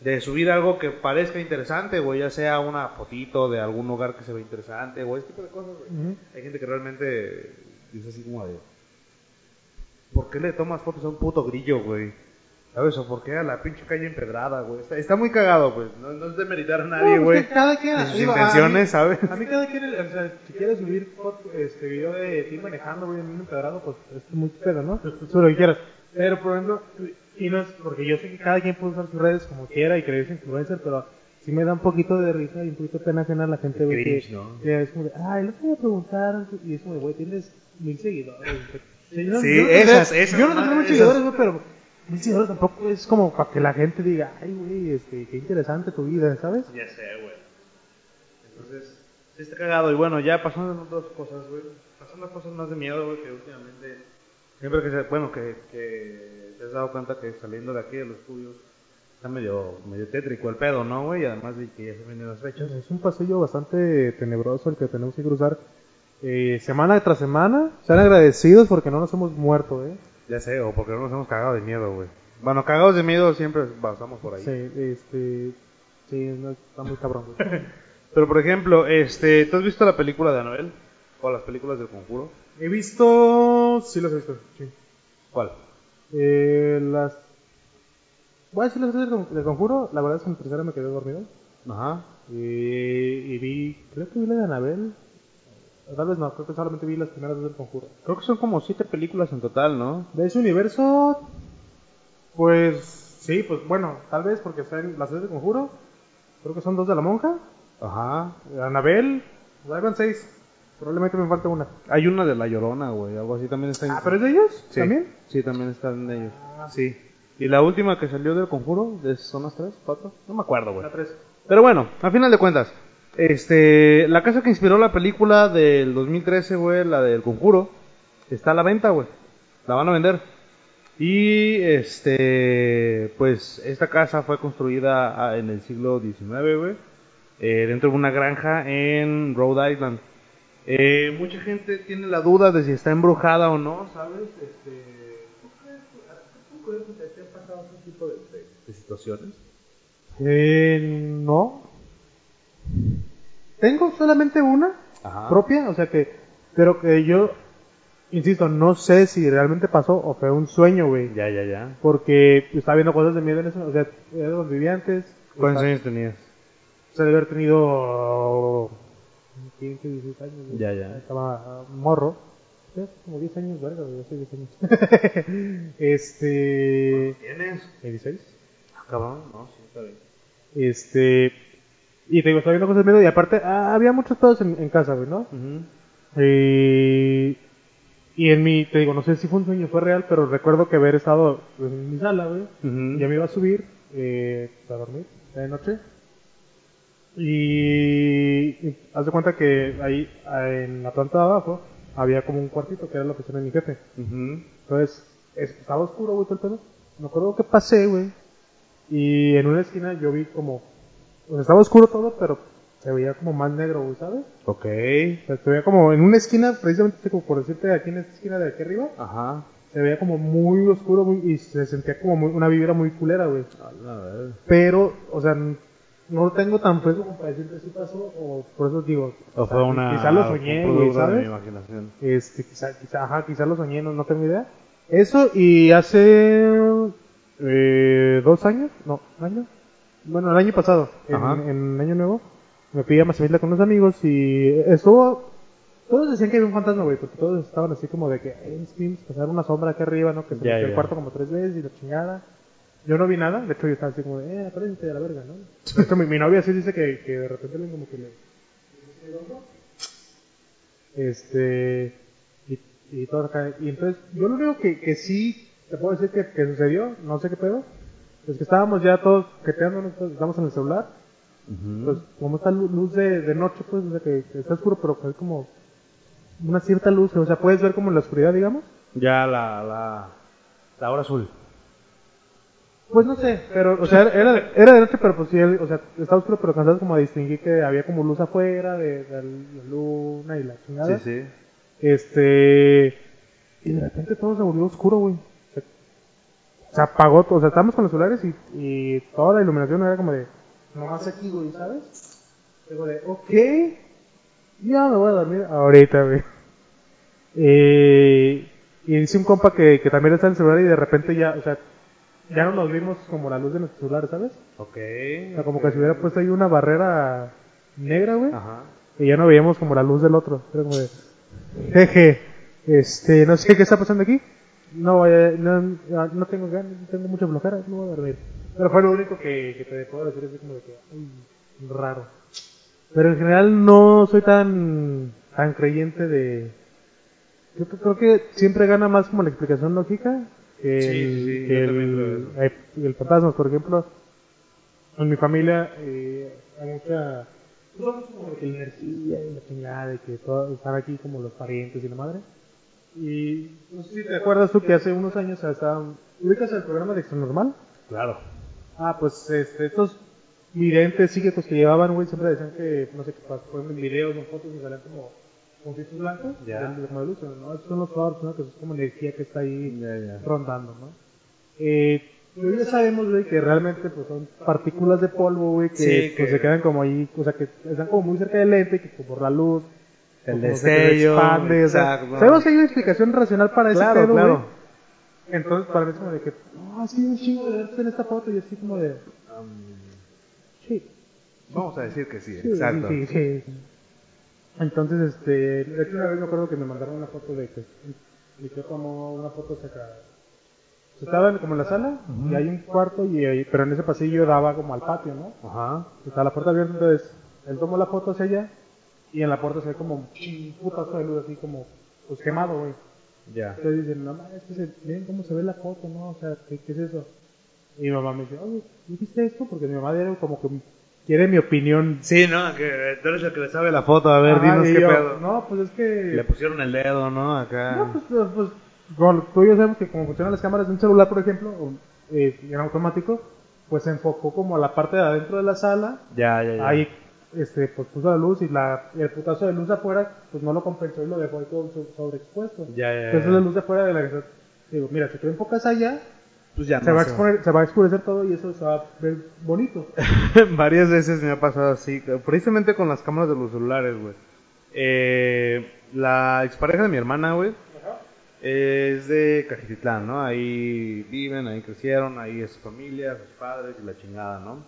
de subir algo que parezca interesante, güey, ya sea una fotito de algún lugar que se ve interesante, o este tipo de cosas, güey. Hay gente que realmente dice así como de, ¿por qué le tomas fotos a un puto grillo, güey? ¿Sabes? O por qué a la pinche calle empedrada, güey. Está, está muy cagado, pues. No, no es de meritar a nadie, No, güey. que cada quien. Sus digo, intenciones, a mí- ¿sabes? A mí cada quien, o sea, si quieres subir foto, este video de ti manejando, güey, en un empedrado, pues es muy pedo, ¿no? Sube lo que quieras. Pero, por ejemplo, y no es porque yo sé que cada quien puede usar sus redes como quiera y creerse influencer, pero sí me da un poquito de risa y un poquito de pena ajena a la gente, güey, que, ¿no? que es como de, ay, no te voy a preguntar, y es como de, güey, tienes mil seguidores. yo no- Sí, yo no esas, esas, Yo no tengo muchos seguidores, güey, pero tampoco es como para que la gente diga, ay, güey, este, qué interesante tu vida, ¿sabes? Ya sé, güey. Entonces, sí está cagado. Y bueno, ya pasando en otras cosas, güey. Pasando a cosas más de miedo, güey, que últimamente. Siempre que se. Bueno, que, que te has dado cuenta que saliendo de aquí de los estudios. Está medio, medio tétrico el pedo, ¿no, güey? Y además de que ya se vienen las fechas. Es un pasillo bastante tenebroso el que tenemos que cruzar eh, semana tras semana. Sean agradecidos porque no nos hemos muerto, ¿eh? Ya sé, o porque no nos hemos cagado de miedo, güey. Bueno, cagados de miedo siempre pasamos por ahí. Sí, este. Sí, no, está muy cabrón, güey. *laughs* Pero por ejemplo, este, ¿tú has visto la película de Anabel? O las películas del conjuro. he visto. Sí, las he visto, sí. ¿Cuál? Eh, las. Voy a decir las tres del conjuro. La verdad es que en tercera me quedé dormido. Ajá. Y, y vi. Creo que vi la de Anabel. Tal vez no, creo que solamente vi las primeras dos del conjuro. Creo que son como siete películas en total, ¿no? De ese universo, pues sí, pues bueno, tal vez porque están las tres del conjuro. Creo que son dos de la monja. Ajá. Anabel, ahí van seis. Probablemente me falta una. Hay una de La Llorona, güey, algo así también está en... Ah, pero es de ellos sí. también. Sí, también están ellos. Ah. Sí. ¿Y la última que salió del conjuro? ¿De ¿Son las tres? ¿Cuatro? No me acuerdo, güey. La tres. Pero bueno, a final de cuentas, este, la casa que inspiró la película del 2013, güey, la del conjuro, está a la venta, güey. La van a vender. Y, este, pues, esta casa fue construida ah, en el siglo XIX, güey, eh, dentro de una granja en Rhode Island. Eh, mucha gente tiene la duda de si está embrujada o no, ¿sabes? Este, ¿tú crees, que te han pasado ese tipo de, de- de situaciones? Eh, no. Tengo solamente una Ajá. propia, o sea que, pero que yo, insisto, no sé si realmente pasó o fue un sueño, güey. Ya, ya, ya. Porque estaba viendo cosas de miedo en eso, o sea, era donde vivía antes. ¿Cuántos años tenías? O sea, de haber tenido 15, 16 años. güey. Ya, ya. Estaba morro. Sí, como 10 años, verga, güey, hace 10 años. *laughs* este. ¿Tienes? 16. Ah, cabrón, no, sí, está bien. Este. Y te digo, estaba viendo cosas de miedo y aparte ah, había muchos pedos en, en casa, güey, ¿no? Y, y en mi, te digo, no sé si fue un sueño, fue real, pero recuerdo que haber estado en mi sala, güey. Ujú. Ya me iba a subir eh, a dormir de noche. Y, y haz de cuenta que ahí ah, en la planta de abajo había como un cuartito que era la oficina de mi jefe. Ujú. Entonces, es- estaba oscuro, güey, todo el pedo. Me acuerdo que pasé, güey. Y en una esquina yo vi como. O sea, estaba oscuro todo, pero se veía como más negro, ¿sabes? Ok. O sea, se veía como en una esquina, precisamente como por decirte, aquí en esta esquina de aquí arriba, Ajá. se veía como muy oscuro muy- y se sentía como muy- una vibra muy culera, güey. Pero, o sea, no lo tengo tan fresco como para decirte si pasó, o por eso digo. O sea, fue una. Quizá lo soñé, güey, producto de mi ¿sabes? imaginación. Este, quizá, quizá, ajá, quizá lo soñé, no, no tengo idea. Eso, y hace eh, dos años, no, ¿un año? Bueno, el año pasado, en, en Año Nuevo, me fui a Mazamitla con unos amigos y estuvo, todos decían que había un fantasma, güey, porque todos estaban así como de que, que vimos pasar una sombra aquí arriba, ¿no? Que se metió el cuarto como tres veces y la chingada. Yo no vi nada, de hecho yo estaba así como de, eh, apárate a la verga, ¿no? De hecho mi, mi novia sí dice que, que de repente le como que le... Este... Y, y todo acá. Y entonces, yo lo único que, que sí te puedo decir que, que sucedió, no sé qué pedo, es que estábamos ya todos queteándonos, pues, estamos en el celular, pues como está lu- luz de, de noche, pues, o sea, que, que está oscuro, pero que hay como una cierta luz, o sea, puedes ver como en la oscuridad, digamos. Ya la, la, la hora azul. Pues no sé, pero, o sea, era, era de noche, pero pues sí, o sea, estaba oscuro, pero cansado como a distinguir que había como luz afuera de, de la luna y la chingada. Sí, sí. Este. Y de repente todo se volvió oscuro, güey. Se, se apagó todo. O sea, estábamos con los celulares y, y toda la iluminación era como de. Nomás aquí, güey, ¿sabes? Digo de, ok. Ya me voy a dormir ahorita, güey. Eh, y dice un compa que, que también está en el celular y de repente ya, o sea, ya no nos vimos como la luz de nuestro celular, ¿sabes? Ok. O sea, como que se hubiera puesto ahí una barrera negra, güey. Ajá. Y ya no veíamos como la luz del otro. Era como de, jeje, este, no sé qué está pasando aquí. No, voy a- no, no tengo ganas, tengo mucha flojera, no voy a dormir. Pero fue lo único que, que te puedo decir así como de que, raro. Pero en general no soy tan, tan creyente de... Yo creo- que siempre gana más como la explicación lógica que Sí, el, sí, que el, eh, el fantasma. Por ejemplo, en mi familia eh, hay mucha... pues, somos como de que la energía y la chingada de que todos están aquí como los parientes y la madre. Y no sé si te acuerdas tú que hace unos años estaban... ¿Ubicas el programa de Extra Normal? Claro. Ah, pues este, estos videntes psíquicos que llevaban, güey, siempre decían que, no sé qué ejemplo, en videos en fotos y salían como puntitos blancos, Ya. de, de luz, ¿no? Esos son los orbs, ¿no? Que es como energía que está ahí Ya, ya. rondando, ¿no? Eh, pues ya sabemos, güey, que realmente pues son partículas de polvo, güey, que, Sí, pues, que- se quedan como ahí, o sea, que están como muy cerca del lente, que por la luz, El como destello, expande, o sea, exacto. sabemos que hay una explicación racional para ese Claro, pedo, claro. Entonces, para mí es como de que, ah, sí, un chingo de arte en esta foto, y así como de, sí, Vamos a decir que sí, Sí, exacto. Sí, sí, sí. Entonces, este, de hecho una vez me acuerdo que me mandaron una foto de que mi tío tomó una foto cerca. Estaba como en la sala y hay un cuarto y ahí- pero en ese pasillo daba como al patio, ¿no? Ajá. Está la puerta abierta, entonces él tomó la foto hacia allá y en la puerta se ve como un putazo de luz así como pues quemado, güey. Ya. Entonces dicen, no es que se, miren cómo se ve la foto, ¿no? O sea, ¿qué, qué es eso? Y mi mamá me dice, oye, ¿tú viste esto? Porque mi mamá era como que quiere mi opinión Sí, no, que tú eres el que le sabe la foto. A ver, Ajá, dinos qué yo, pedo. No, pues es que. Le pusieron el dedo, ¿no? Acá. No, pues, pues, pues, bueno, tú y yo sabemos que como funcionan las cámaras de un celular, por ejemplo, eh, en automático, pues se enfocó como a la parte de adentro de la sala. Ya, ya, ya. Ahí, este, pues puso la luz y, la, y el putazo de luz afuera, pues no lo compensó y lo dejó ahí todo so- sobreexpuesto. Ya, ya, ya. Entonces la luz de afuera de la que digo, mira, si tú enfocas allá, Pues ya se, no va a exponer, se va a oscurecer todo y eso se va a ver bonito. *laughs* Varias veces me ha pasado así, precisamente con las cámaras de los celulares, güey. Eh, la expareja de mi hermana, güey, es de Cajititlán, ¿no? Ahí viven, ahí crecieron, ahí es su familia, sus padres y la chingada, ¿no?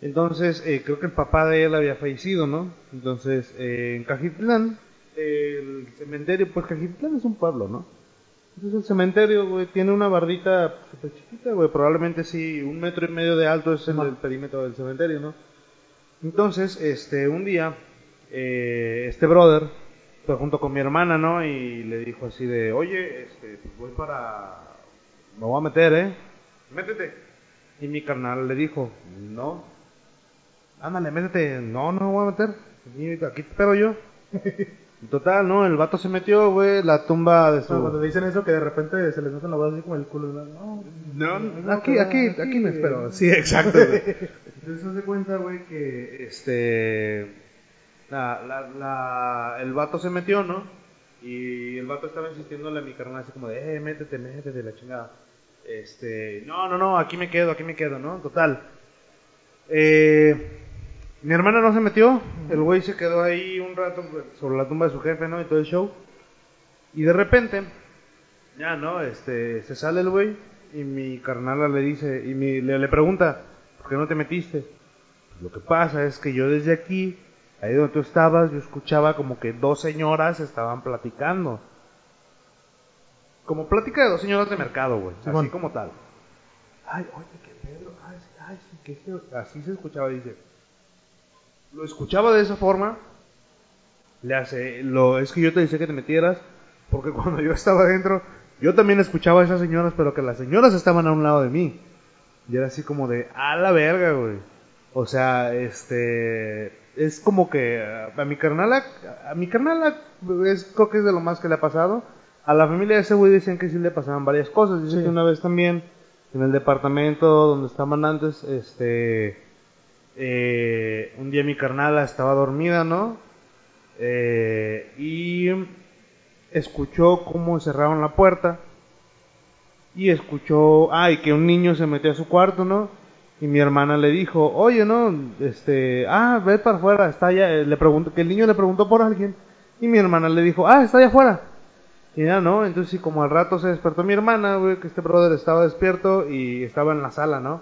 Entonces, eh, creo que el papá de él había fallecido, ¿no? Entonces, eh, en Cajititlán, el cementerio, pues Cajititlán es un pueblo, ¿no? Entonces el cementerio, güey, tiene una bardita súper chiquita, güey, probablemente sí, un metro y medio de alto es el, el perímetro del cementerio, ¿no? Entonces, este, un día, eh, este brother fue junto con mi hermana, ¿no? Y le dijo así de, oye, este, pues voy para, me voy a meter, ¿eh? Métete. Y mi carnal le dijo, no, ándale, métete, no, no me voy a meter, aquí te espero yo. *laughs* Total, ¿no? El vato se metió, güey, la tumba de su... No, cuando dicen eso, que de repente se les nota la voz así como el culo. No, No, no, aquí, va, aquí, aquí, aquí me espero. Sí, exacto, güey. *laughs* Entonces se hace cuenta, güey, que este. La, la, la, el vato se metió, ¿no? Y el vato estaba insistiéndole a mi carnal así como de, eh, métete, métete, la chingada. Este, no, no, no, aquí me quedo, aquí me quedo, ¿no? Total. Eh, mi hermana no se metió, el güey se quedó ahí un rato sobre la tumba de su jefe, ¿no? Y todo el show. Y de repente, ya, ¿no? Este, se sale el güey y mi carnala le dice, y mi- le, le pregunta, ¿por qué no te metiste? Lo que pasa es que yo desde aquí, ahí donde tú estabas, yo escuchaba como que dos señoras estaban platicando. Como plática de dos señoras de mercado, güey. Así como tal. Ay, oye, que Pedro, ay, sí, ay, sí, se- Así se escuchaba, dice. Lo escuchaba de esa forma. Le hace, lo, es que yo te decía que te metieras, porque *laughs* cuando yo estaba adentro, yo también escuchaba a esas señoras, pero que las señoras estaban a un lado de mí. Y era así como de, a la verga, güey. O sea, este, es como que a, a mi carnala, a mi carnala, es, creo que es de lo más que le ha pasado. A la familia de ese güey decían que sí le pasaban varias cosas. Dice Sí. que una vez también, en el departamento donde estaban antes, este, eh, un día mi carnala estaba dormida, ¿no? Eh, y escuchó cómo cerraron la puerta y escuchó, ay, que un niño se metió a su cuarto, ¿no? Y mi hermana le dijo, oye, no, este, ah, ve para afuera, está allá, eh, le preguntó, que el niño le preguntó por alguien, y mi hermana le dijo, ah, está allá afuera. Y ya, ¿no? Entonces, sí, como al rato se despertó mi hermana, güey, que este brother estaba despierto y estaba en la sala, ¿no?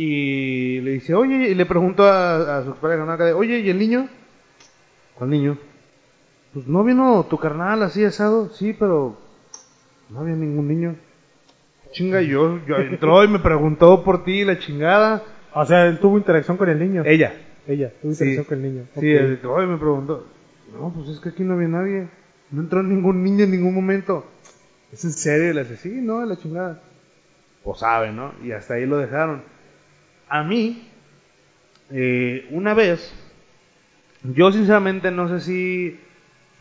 Y le dice, oye, y le preguntó a, a su pareja, ¿no? Acá de, oye, ¿y el niño? ¿Cuál niño? Pues no vino tu carnal así asado, sí, pero no había ningún niño. Chinga, yo, yo *laughs* entró y me preguntó por ti, la chingada. O sea, él tuvo interacción con el niño. Ella. Ella, tuvo Sí. interacción con el niño. Sí, Ok. el que hoy me preguntó. No, pues es que aquí no había nadie. No entró ningún niño en ningún momento. ¿Es en serio? Y le dice, sí, no, la chingada. Pues sabe, ¿no? Y hasta ahí lo dejaron. A mí, eh, una vez, yo sinceramente no sé si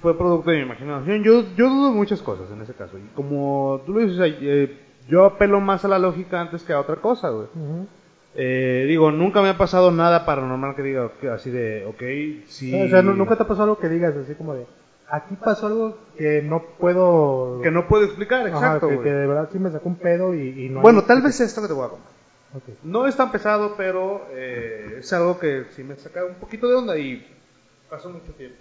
fue producto de mi imaginación. Yo, yo dudo muchas cosas en ese caso. Y como tú lo dices, eh, yo apelo más a la lógica antes que a otra cosa, güey. Ujú. Eh, digo, nunca me ha pasado nada paranormal que diga así de, ok, sí. O sea, nu- nunca te ha pasado algo que digas así como de, aquí pasó algo que no puedo... Que no puedo explicar, Ajá, exacto, que, que de verdad sí me sacó un pedo y, y no hay- Bueno, tal vez esto que te voy a contar. No es tan pesado, pero eh, es algo que sí me saca un poquito de onda y pasó mucho tiempo.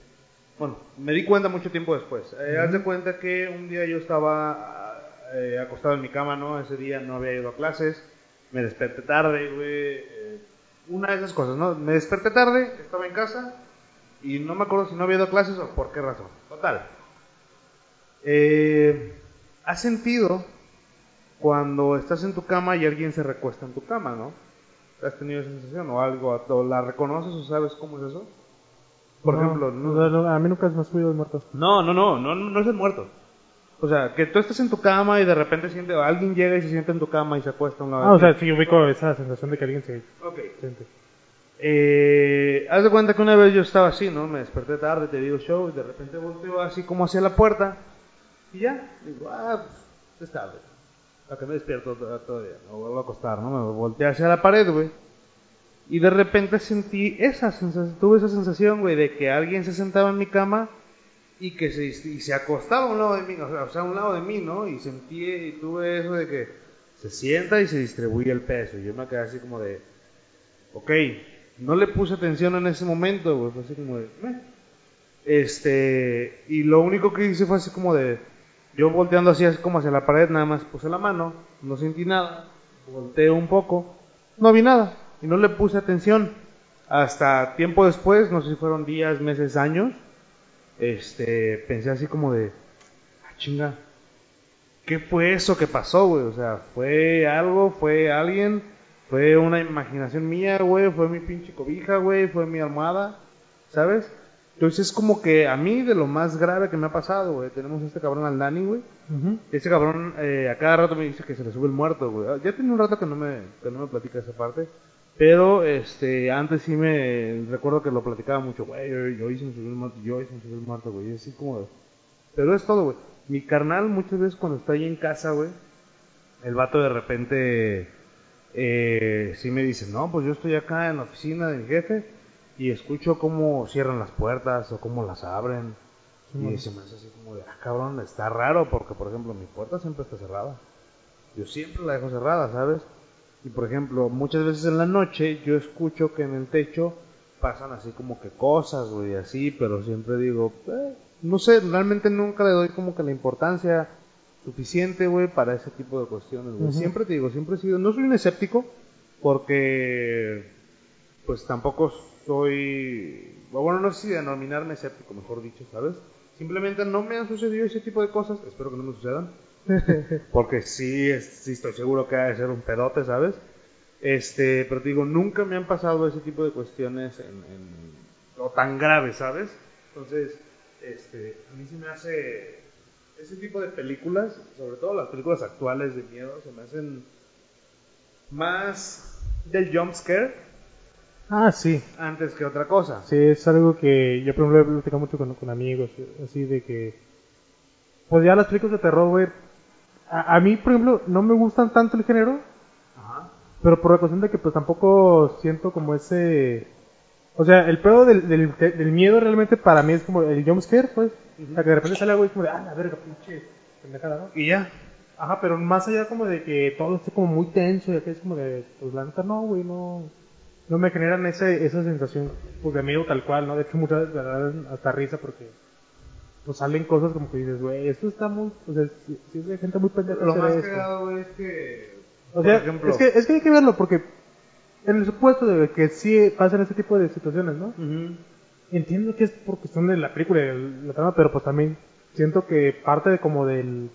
Bueno, me di cuenta mucho tiempo después. Eh, Haz de cuenta que un día yo estaba eh, acostado en mi cama, ¿no? Ese día no había ido a clases, me desperté tarde, güey. eh, una de esas cosas, ¿no? Me desperté tarde, estaba en casa y no me acuerdo si no había ido a clases o por qué razón. Total. Eh, ¿Has sentido cuando estás en tu cama y alguien se recuesta en tu cama, ¿no? ¿Has tenido esa sensación o algo? ¿O la reconoces o sabes cómo es eso? Por No, ejemplo, o no, sea, no, a mí nunca me ha subido el muerto. no, no, no, no, no es el muerto. O sea, que tú estés en tu cama y de repente siente, alguien llega y se sienta en tu cama y se acuesta a un lado Ah, o sea, sí ubico esa sensación de que alguien se Ok. siente. Eh, haz de cuenta que una vez yo estaba así, ¿no? Me desperté tarde, te digo show, y de repente volteo así como hacia la puerta y ya, digo, ah, pues es tarde. ¿A que me despierto to- todavía? Me vuelvo a acostar, ¿no? Me volteé hacia la pared, güey. Y de repente sentí esa sensación, tuve esa sensación, güey, de que alguien se sentaba en mi cama y que se, y se acostaba a un lado de mí, o sea, a un lado de mí, ¿no? Y sentí, y tuve eso de que se sienta y se distribuye el peso. Y yo me quedé así como de, ok, no le puse atención en ese momento, güey, fue así como de, "Meh". este, y lo único que hice fue así como de, yo volteando así, así como hacia la pared, nada más puse la mano, no sentí nada, volteo un poco, no vi nada, y no le puse atención. Hasta tiempo después, no sé si fueron días, meses, años, este, pensé así como de, ah, chinga, ¿qué fue eso que pasó, güey? O sea, ¿fue algo? ¿Fue alguien? ¿Fue una imaginación mía, güey? ¿Fue mi pinche cobija, güey? ¿Fue mi almohada? ¿Sabes? Entonces es como que a mí de lo más grave que me ha pasado, güey, tenemos a este cabrón al Dani, güey. Ujú. Ese cabrón eh, a cada rato me dice que se le sube el muerto, güey. Ya tiene un rato que no me, que no me platica esa parte. Pero, este, antes sí me recuerdo que lo platicaba mucho, güey, yo, yo hice un subir muerto, yo hice un subir muerto, güey, así como de- Pero es todo, güey. Mi carnal muchas veces cuando está ahí en casa, güey, el vato de repente eh, sí me dice, no, pues yo estoy acá en la oficina de mi jefe y escucho cómo cierran las puertas o cómo las abren. Y se me hace así como de, ah, cabrón, está raro porque, por ejemplo, mi puerta siempre está cerrada. Yo siempre la dejo cerrada, ¿sabes? Y, por ejemplo, muchas veces en la noche yo escucho que en el techo pasan así como que cosas, güey, así, pero siempre digo, eh, no sé, realmente nunca le doy como que la importancia suficiente, güey, para ese tipo de cuestiones, güey. Siempre te digo, siempre he sido, no soy un escéptico, porque, pues tampoco soy, bueno, no sé si denominarme escéptico, mejor dicho, ¿sabes? Simplemente no me han sucedido ese tipo de cosas, espero que no me sucedan, *laughs* porque sí, es- sí estoy seguro que ha de ser un pedote, ¿sabes? Este, pero te digo, nunca me han pasado ese tipo de cuestiones en, en- o tan graves, ¿sabes? Entonces, este, a mí se me hace ese tipo de películas, sobre todo las películas actuales de miedo, se me hacen más del jump scare Ah, sí. antes que otra cosa. Sí, es algo que yo, por ejemplo, he platicado mucho con, con amigos, así de que. Pues ya las películas de terror, güey. A, a mí, por ejemplo, no me gustan tanto el género, Ajá. pero por la cuestión de que, pues tampoco siento como ese. O sea, el pedo del, del, del miedo realmente para mí es como el jumpscare, pues. O sea, que de repente sale algo y es como de, ah, la verga, pinche pendejada, ¿no? Y ya. Ajá, pero más allá como de que todo esté como muy tenso y acá es como de, pues la neta no, güey, no, no me generan ese, esa sensación pues, de miedo tal cual, ¿no? De hecho muchas veces me dan hasta risa porque pues salen cosas como que dices, güey, esto está muy, o sea, si, si es de gente muy pendeja Lo más cagado, es que. O sea, ejemplo, es, que, es que hay que verlo porque en el supuesto de que sí pasan ese tipo de situaciones, ¿no? Entiendo que es por cuestión de la película y de la trama, pero pues también siento que parte de como del...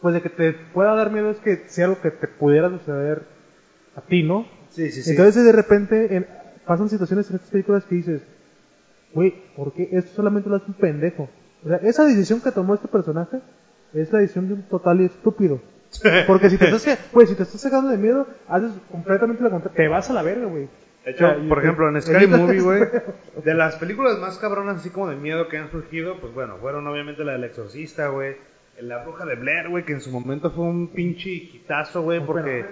Pues de que te pueda dar miedo es que sea algo que te pudiera suceder a ti, ¿no? Sí, sí, sí. Entonces de repente en- pasan situaciones en estas películas que dices, güey, ¿por qué esto solamente lo hace un pendejo? O sea, esa decisión que tomó este personaje es la decisión de un total estúpido. *laughs* Porque si te estás, güey, si te estás sacando de miedo, haces completamente la contraria. Te vas a la verga, güey. De hecho, y por ejemplo, en Scary Movie, güey, de las películas más cabronas así como de miedo que han surgido, pues bueno, fueron obviamente la del Exorcista, güey, la Bruja de Blair, güey, que en su momento fue un pinche hitazo, güey, porque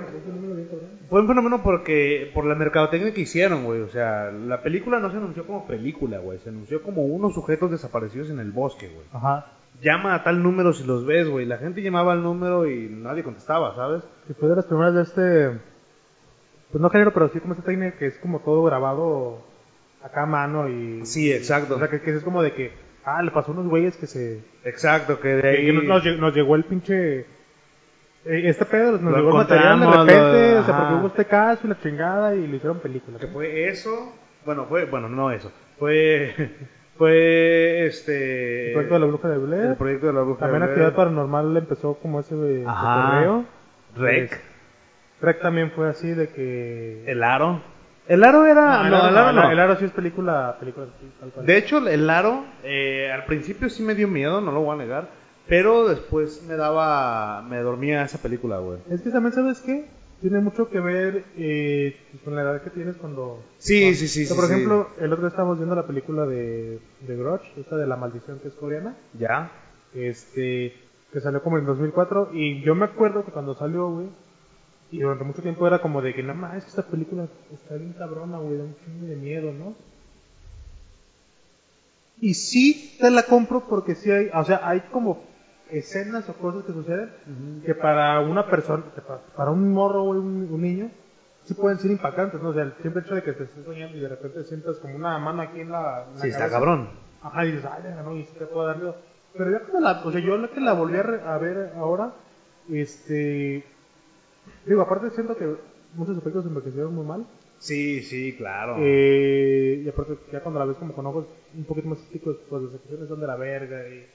fue un fenómeno porque por la mercadotecnia que hicieron, güey, o sea, la película no se anunció como película, güey, se anunció como unos sujetos desaparecidos en el bosque, güey. Ajá. Llama a tal número si los ves, güey. La gente llamaba al número y nadie contestaba, ¿sabes? Que fue de las primeras de este, pues no género, pero sí como esta técnica que es como todo grabado acá a mano y... Sí, exacto. O sea, que, que es como de que, ah, le pasó a unos güeyes que se... Exacto, que de ahí... que nos, nos lle- nos llegó el pinche... eh, Este pedo, nos Lo llegó el material de repente, lo- o sea, porque ajá. hubo este caso y la chingada y le hicieron película. Que fue eso. Bueno, fue... Bueno, no eso. Fue... *laughs* Fue este... El proyecto de la bruja de Blair. El proyecto de la bruja También de Blair. Actividad Paranormal empezó como ese de, de Ajá. correo. Rec. Rec también fue así de que... El aro. El aro era... No, No, el aro no. El aro sí es película, película sí, tal cual. De hecho, el aro, eh, al principio sí me dio miedo, no lo voy a negar. Pero después me daba... Me dormía esa película, güey. Es que también, ¿sabes qué? Tiene mucho que ver eh, con la edad que tienes cuando... Sí, cuando- sí, sí, O sea, sí, por sí. ejemplo, el otro día estábamos viendo la película de, de Grudge, esta de la maldición que es coreana, ¿Ya? este, que salió como en 2004, y yo me acuerdo que cuando salió, güey, y durante mucho tiempo era como de que, no más, esta película está bien cabrona, güey, da un chingo de miedo, ¿no? Y sí te la compro porque sí hay, o sea, hay como escenas o cosas que suceden que para una persona, para un morro o un, un niño, sí pueden ser impactantes, ¿no? O sea, el simple hecho de que te estés soñando y de repente sientas como una mano aquí en la, en la Sí, está cabrón. Ajá, y dices, ay, no, y sí te puede dar miedo. Pero ya que la, o sea, yo la que la volví a, re- a ver ahora, este, digo, aparte siento que muchos efectos envejecieron muy mal, Sí, sí, claro. eh, y aparte ya cuando la ves como con ojos un poquito más críticos, pues las ejecuciones son de la verga y,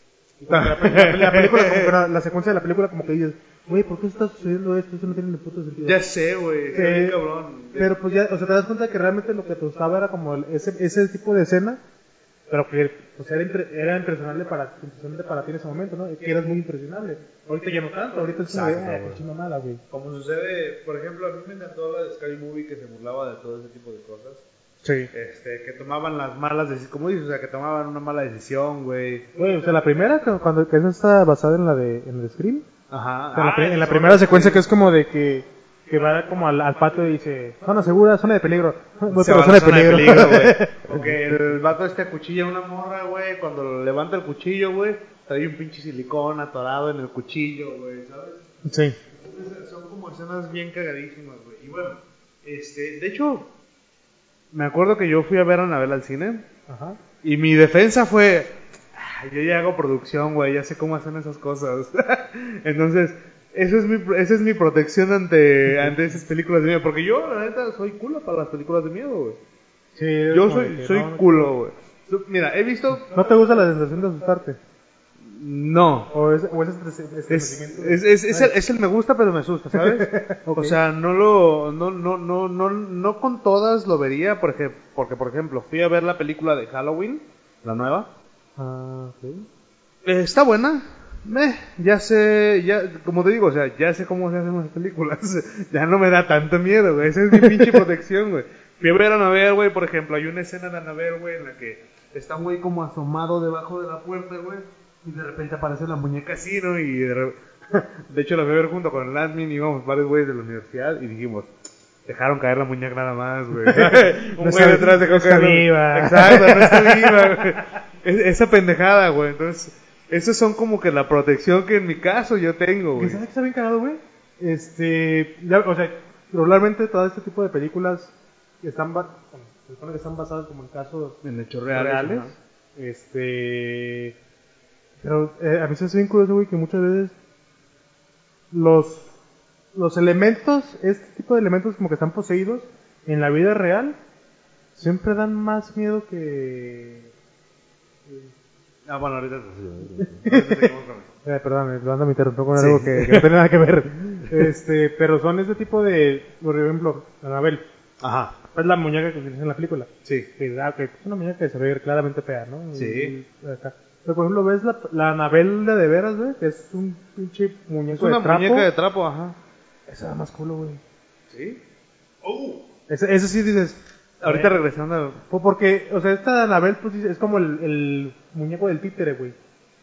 y la, pe- la- la película, como que la, la secuencia de la película como que dices, güey, ¿por qué está sucediendo esto? Eso no tiene ni puto sentido. Ya sé, güey. Eh, cabrón. Pero pues ya, o sea, te das cuenta que realmente lo que te gustaba era como el- ese, ese tipo de escena, pero que pues, era, impre- era impresionable para, impresionante para ti en ese momento, ¿no? Que eras muy impresionable. Ahorita ya no tanto, ahorita es como, Exacto, ah, güey. Como sucede, por ejemplo, a mí me encantó la de Sky Movie que se burlaba de todo ese tipo de cosas. Sí. Este, que tomaban las malas decisiones, como dices, o sea, que tomaban una mala decisión, güey. Güey, o sea, la primera, que- cuando, que esa está basada en la de, en el Scream, Ajá. O sea, en la, Ah, en la eso, primera secuencia que es como de que, que va como al, al patio y dice, zona segura, zona de peligro. *laughs* La zona de peligro. güey. *laughs* Porque el vato este acuchilla a una morra, güey. Cuando levanta el cuchillo, güey, trae un pinche silicón atorado en el cuchillo, güey, ¿sabes? sí. Entonces, son como escenas bien cagadísimas, güey. Y bueno, este, de hecho, me acuerdo que yo fui a ver a Anabel al cine Ajá. y mi defensa fue, "Ah, yo ya hago producción, güey, ya sé cómo hacen esas cosas. *laughs* Entonces, eso es mi, esa es mi protección ante, ante esas películas de miedo. Porque yo, la neta, soy culo para las películas de miedo, güey. Sí, Yo soy, soy no, culo, güey. Mira, he visto... ¿No te gusta la sensación de asustarte? No. ¿O es, o es estres- Es, estremecimiento? es, es, es el, es el me gusta, pero me asusta, ¿sabes? *laughs* O sea, no lo, no, no, no, no, no con todas lo vería, porque, porque, por ejemplo, fui a ver la película de Halloween, la nueva. Ah. Eh, está buena. Meh, ya sé, ya, como te digo, o sea, ya sé cómo se hacen las películas. *laughs* ya no me da tanto miedo, güey. Esa es mi pinche *laughs* protección, güey. Fui a ver a Anabel, güey, por ejemplo, hay una escena de Anabel, güey, en la que está un güey como asomado debajo de la puerta, güey, y de repente aparece la muñeca así, ¿no? Y de, re- *laughs* de hecho la fui a ver junto con el admin, íbamos varios güeyes de la universidad y dijimos, dejaron caer la muñeca nada más, güey. un No güey detrás dejó no está caer viva. Exacto, no está viva, güey. Es- esa pendejada, güey. Entonces, esos son como que la protección que en mi caso yo tengo, ¿Que güey. sabes que está bien cagado, güey? Este, ya, o sea, regularmente todo este tipo de películas están, ba- bueno, se supone que están basadas como en casos En hechos reales. Este, pero eh, a mí se me hace bien curioso, güey, que muchas veces los, los elementos, este tipo de elementos como que están poseídos en la vida real, siempre dan más miedo que... Ah, bueno, ahorita. Eh, perdón, Luanda me interrumpió con Sí. algo que, que no tiene nada que ver. *laughs* Este, pero son ese tipo de, por ejemplo, Anabel, Ajá, es la muñeca que utiliza en la película. sí. Que, ah, ok, es una muñeca que se ve claramente fea, ¿no? Sí. Y- acá. Pero por ejemplo, ves la, la Anabel de de veras, güey, que es un pinche muñeco Es una de trapo. muñeca de trapo, ajá. Esa da más culo, güey. Sí. Oh. Ese, ese sí dices. Ahorita regresando. Pues porque, o sea, esta Anabel pues, es como el, el muñeco del títere, güey.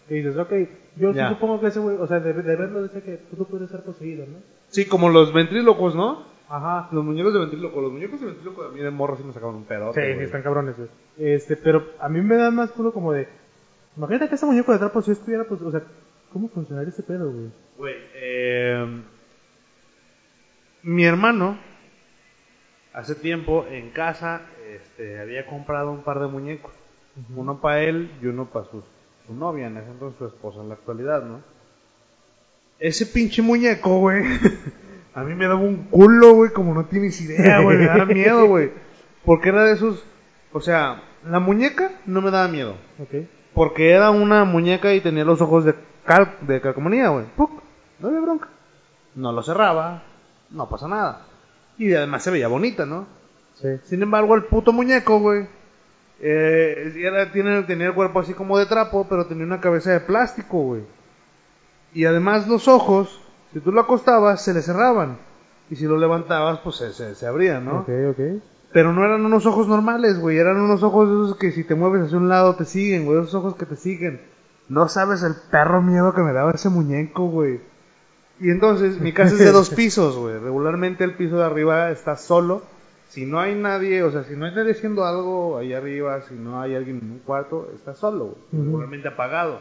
Que dices, ok, yo sí Ya. supongo que ese güey, o sea, de, de verlo dice que tú puedes ser poseído, ¿no? Sí, como los ventrílocos, ¿no? Ajá. Los muñecos de ventríloco. Los muñecos de ventríloco a mí de morro sí me sacaban un pedote. Sí, sí, están cabrones, güey. Este, pero a mí me da más culo como de. Imagínate que ese muñeco de trapo si estuviera, pues, o sea, ¿cómo funcionaría ese pedo, güey? Güey, eh, mi hermano hace tiempo en casa este, había comprado un par de muñecos. Uno para él y uno para su, su novia, en ese entonces su esposa en la actualidad, ¿no? Ese pinche muñeco, güey, *laughs* a mí me daba un culo, güey, como no tienes idea, güey, me daba miedo, güey. Porque era de esos, o sea, la muñeca no me daba miedo. Ok. Porque era una muñeca y tenía los ojos de, cal de calcomanía, güey. ¡Puc! No había bronca. No lo cerraba, no pasa nada. Y además se veía bonita, ¿no? Sí. Sin embargo, el puto muñeco, güey, eh, era- tiene, tenía el cuerpo así como de trapo, pero tenía una cabeza de plástico, güey. Y además los ojos, si tú lo acostabas, se le cerraban. Y si lo levantabas, pues se, se, se abrían, ¿no? Ok, ok. Pero no eran unos ojos normales, güey. Eran unos ojos esos que si te mueves hacia un lado te siguen, güey. Esos ojos que te siguen. No sabes el perro miedo que me daba ese muñeco, güey. Y entonces, mi casa es de dos pisos, güey. Regularmente el piso de arriba está solo. Si no hay nadie, o sea, si no hay nadie haciendo algo ahí arriba, si no hay alguien en un cuarto, está solo, güey. Regularmente apagado.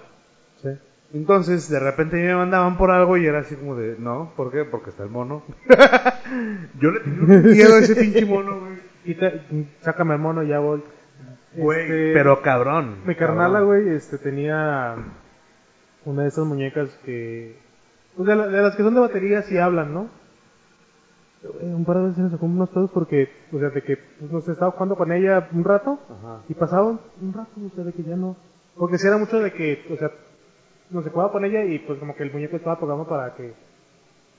Sí. Entonces, de repente me mandaban por algo y era así como de, no, ¿por qué? Porque está el mono. *laughs* Yo le tenía un miedo a ese pinche mono, güey. Y te, sácame el mono y ya voy. Güey, Este, pero cabrón. Mi carnala, güey, este, tenía una de esas muñecas que... Pues de, la- de las que son de baterías y hablan, ¿no? Güey, Un par de veces se nos sacó unos pedos porque, o sea, de que pues, nos estaba jugando con ella un rato Ajá. y pasaba un, rato, o sea, de que ya no... Porque si era mucho de que, o sea, nos se jugaba con ella y pues como que el muñeco estaba programado para que...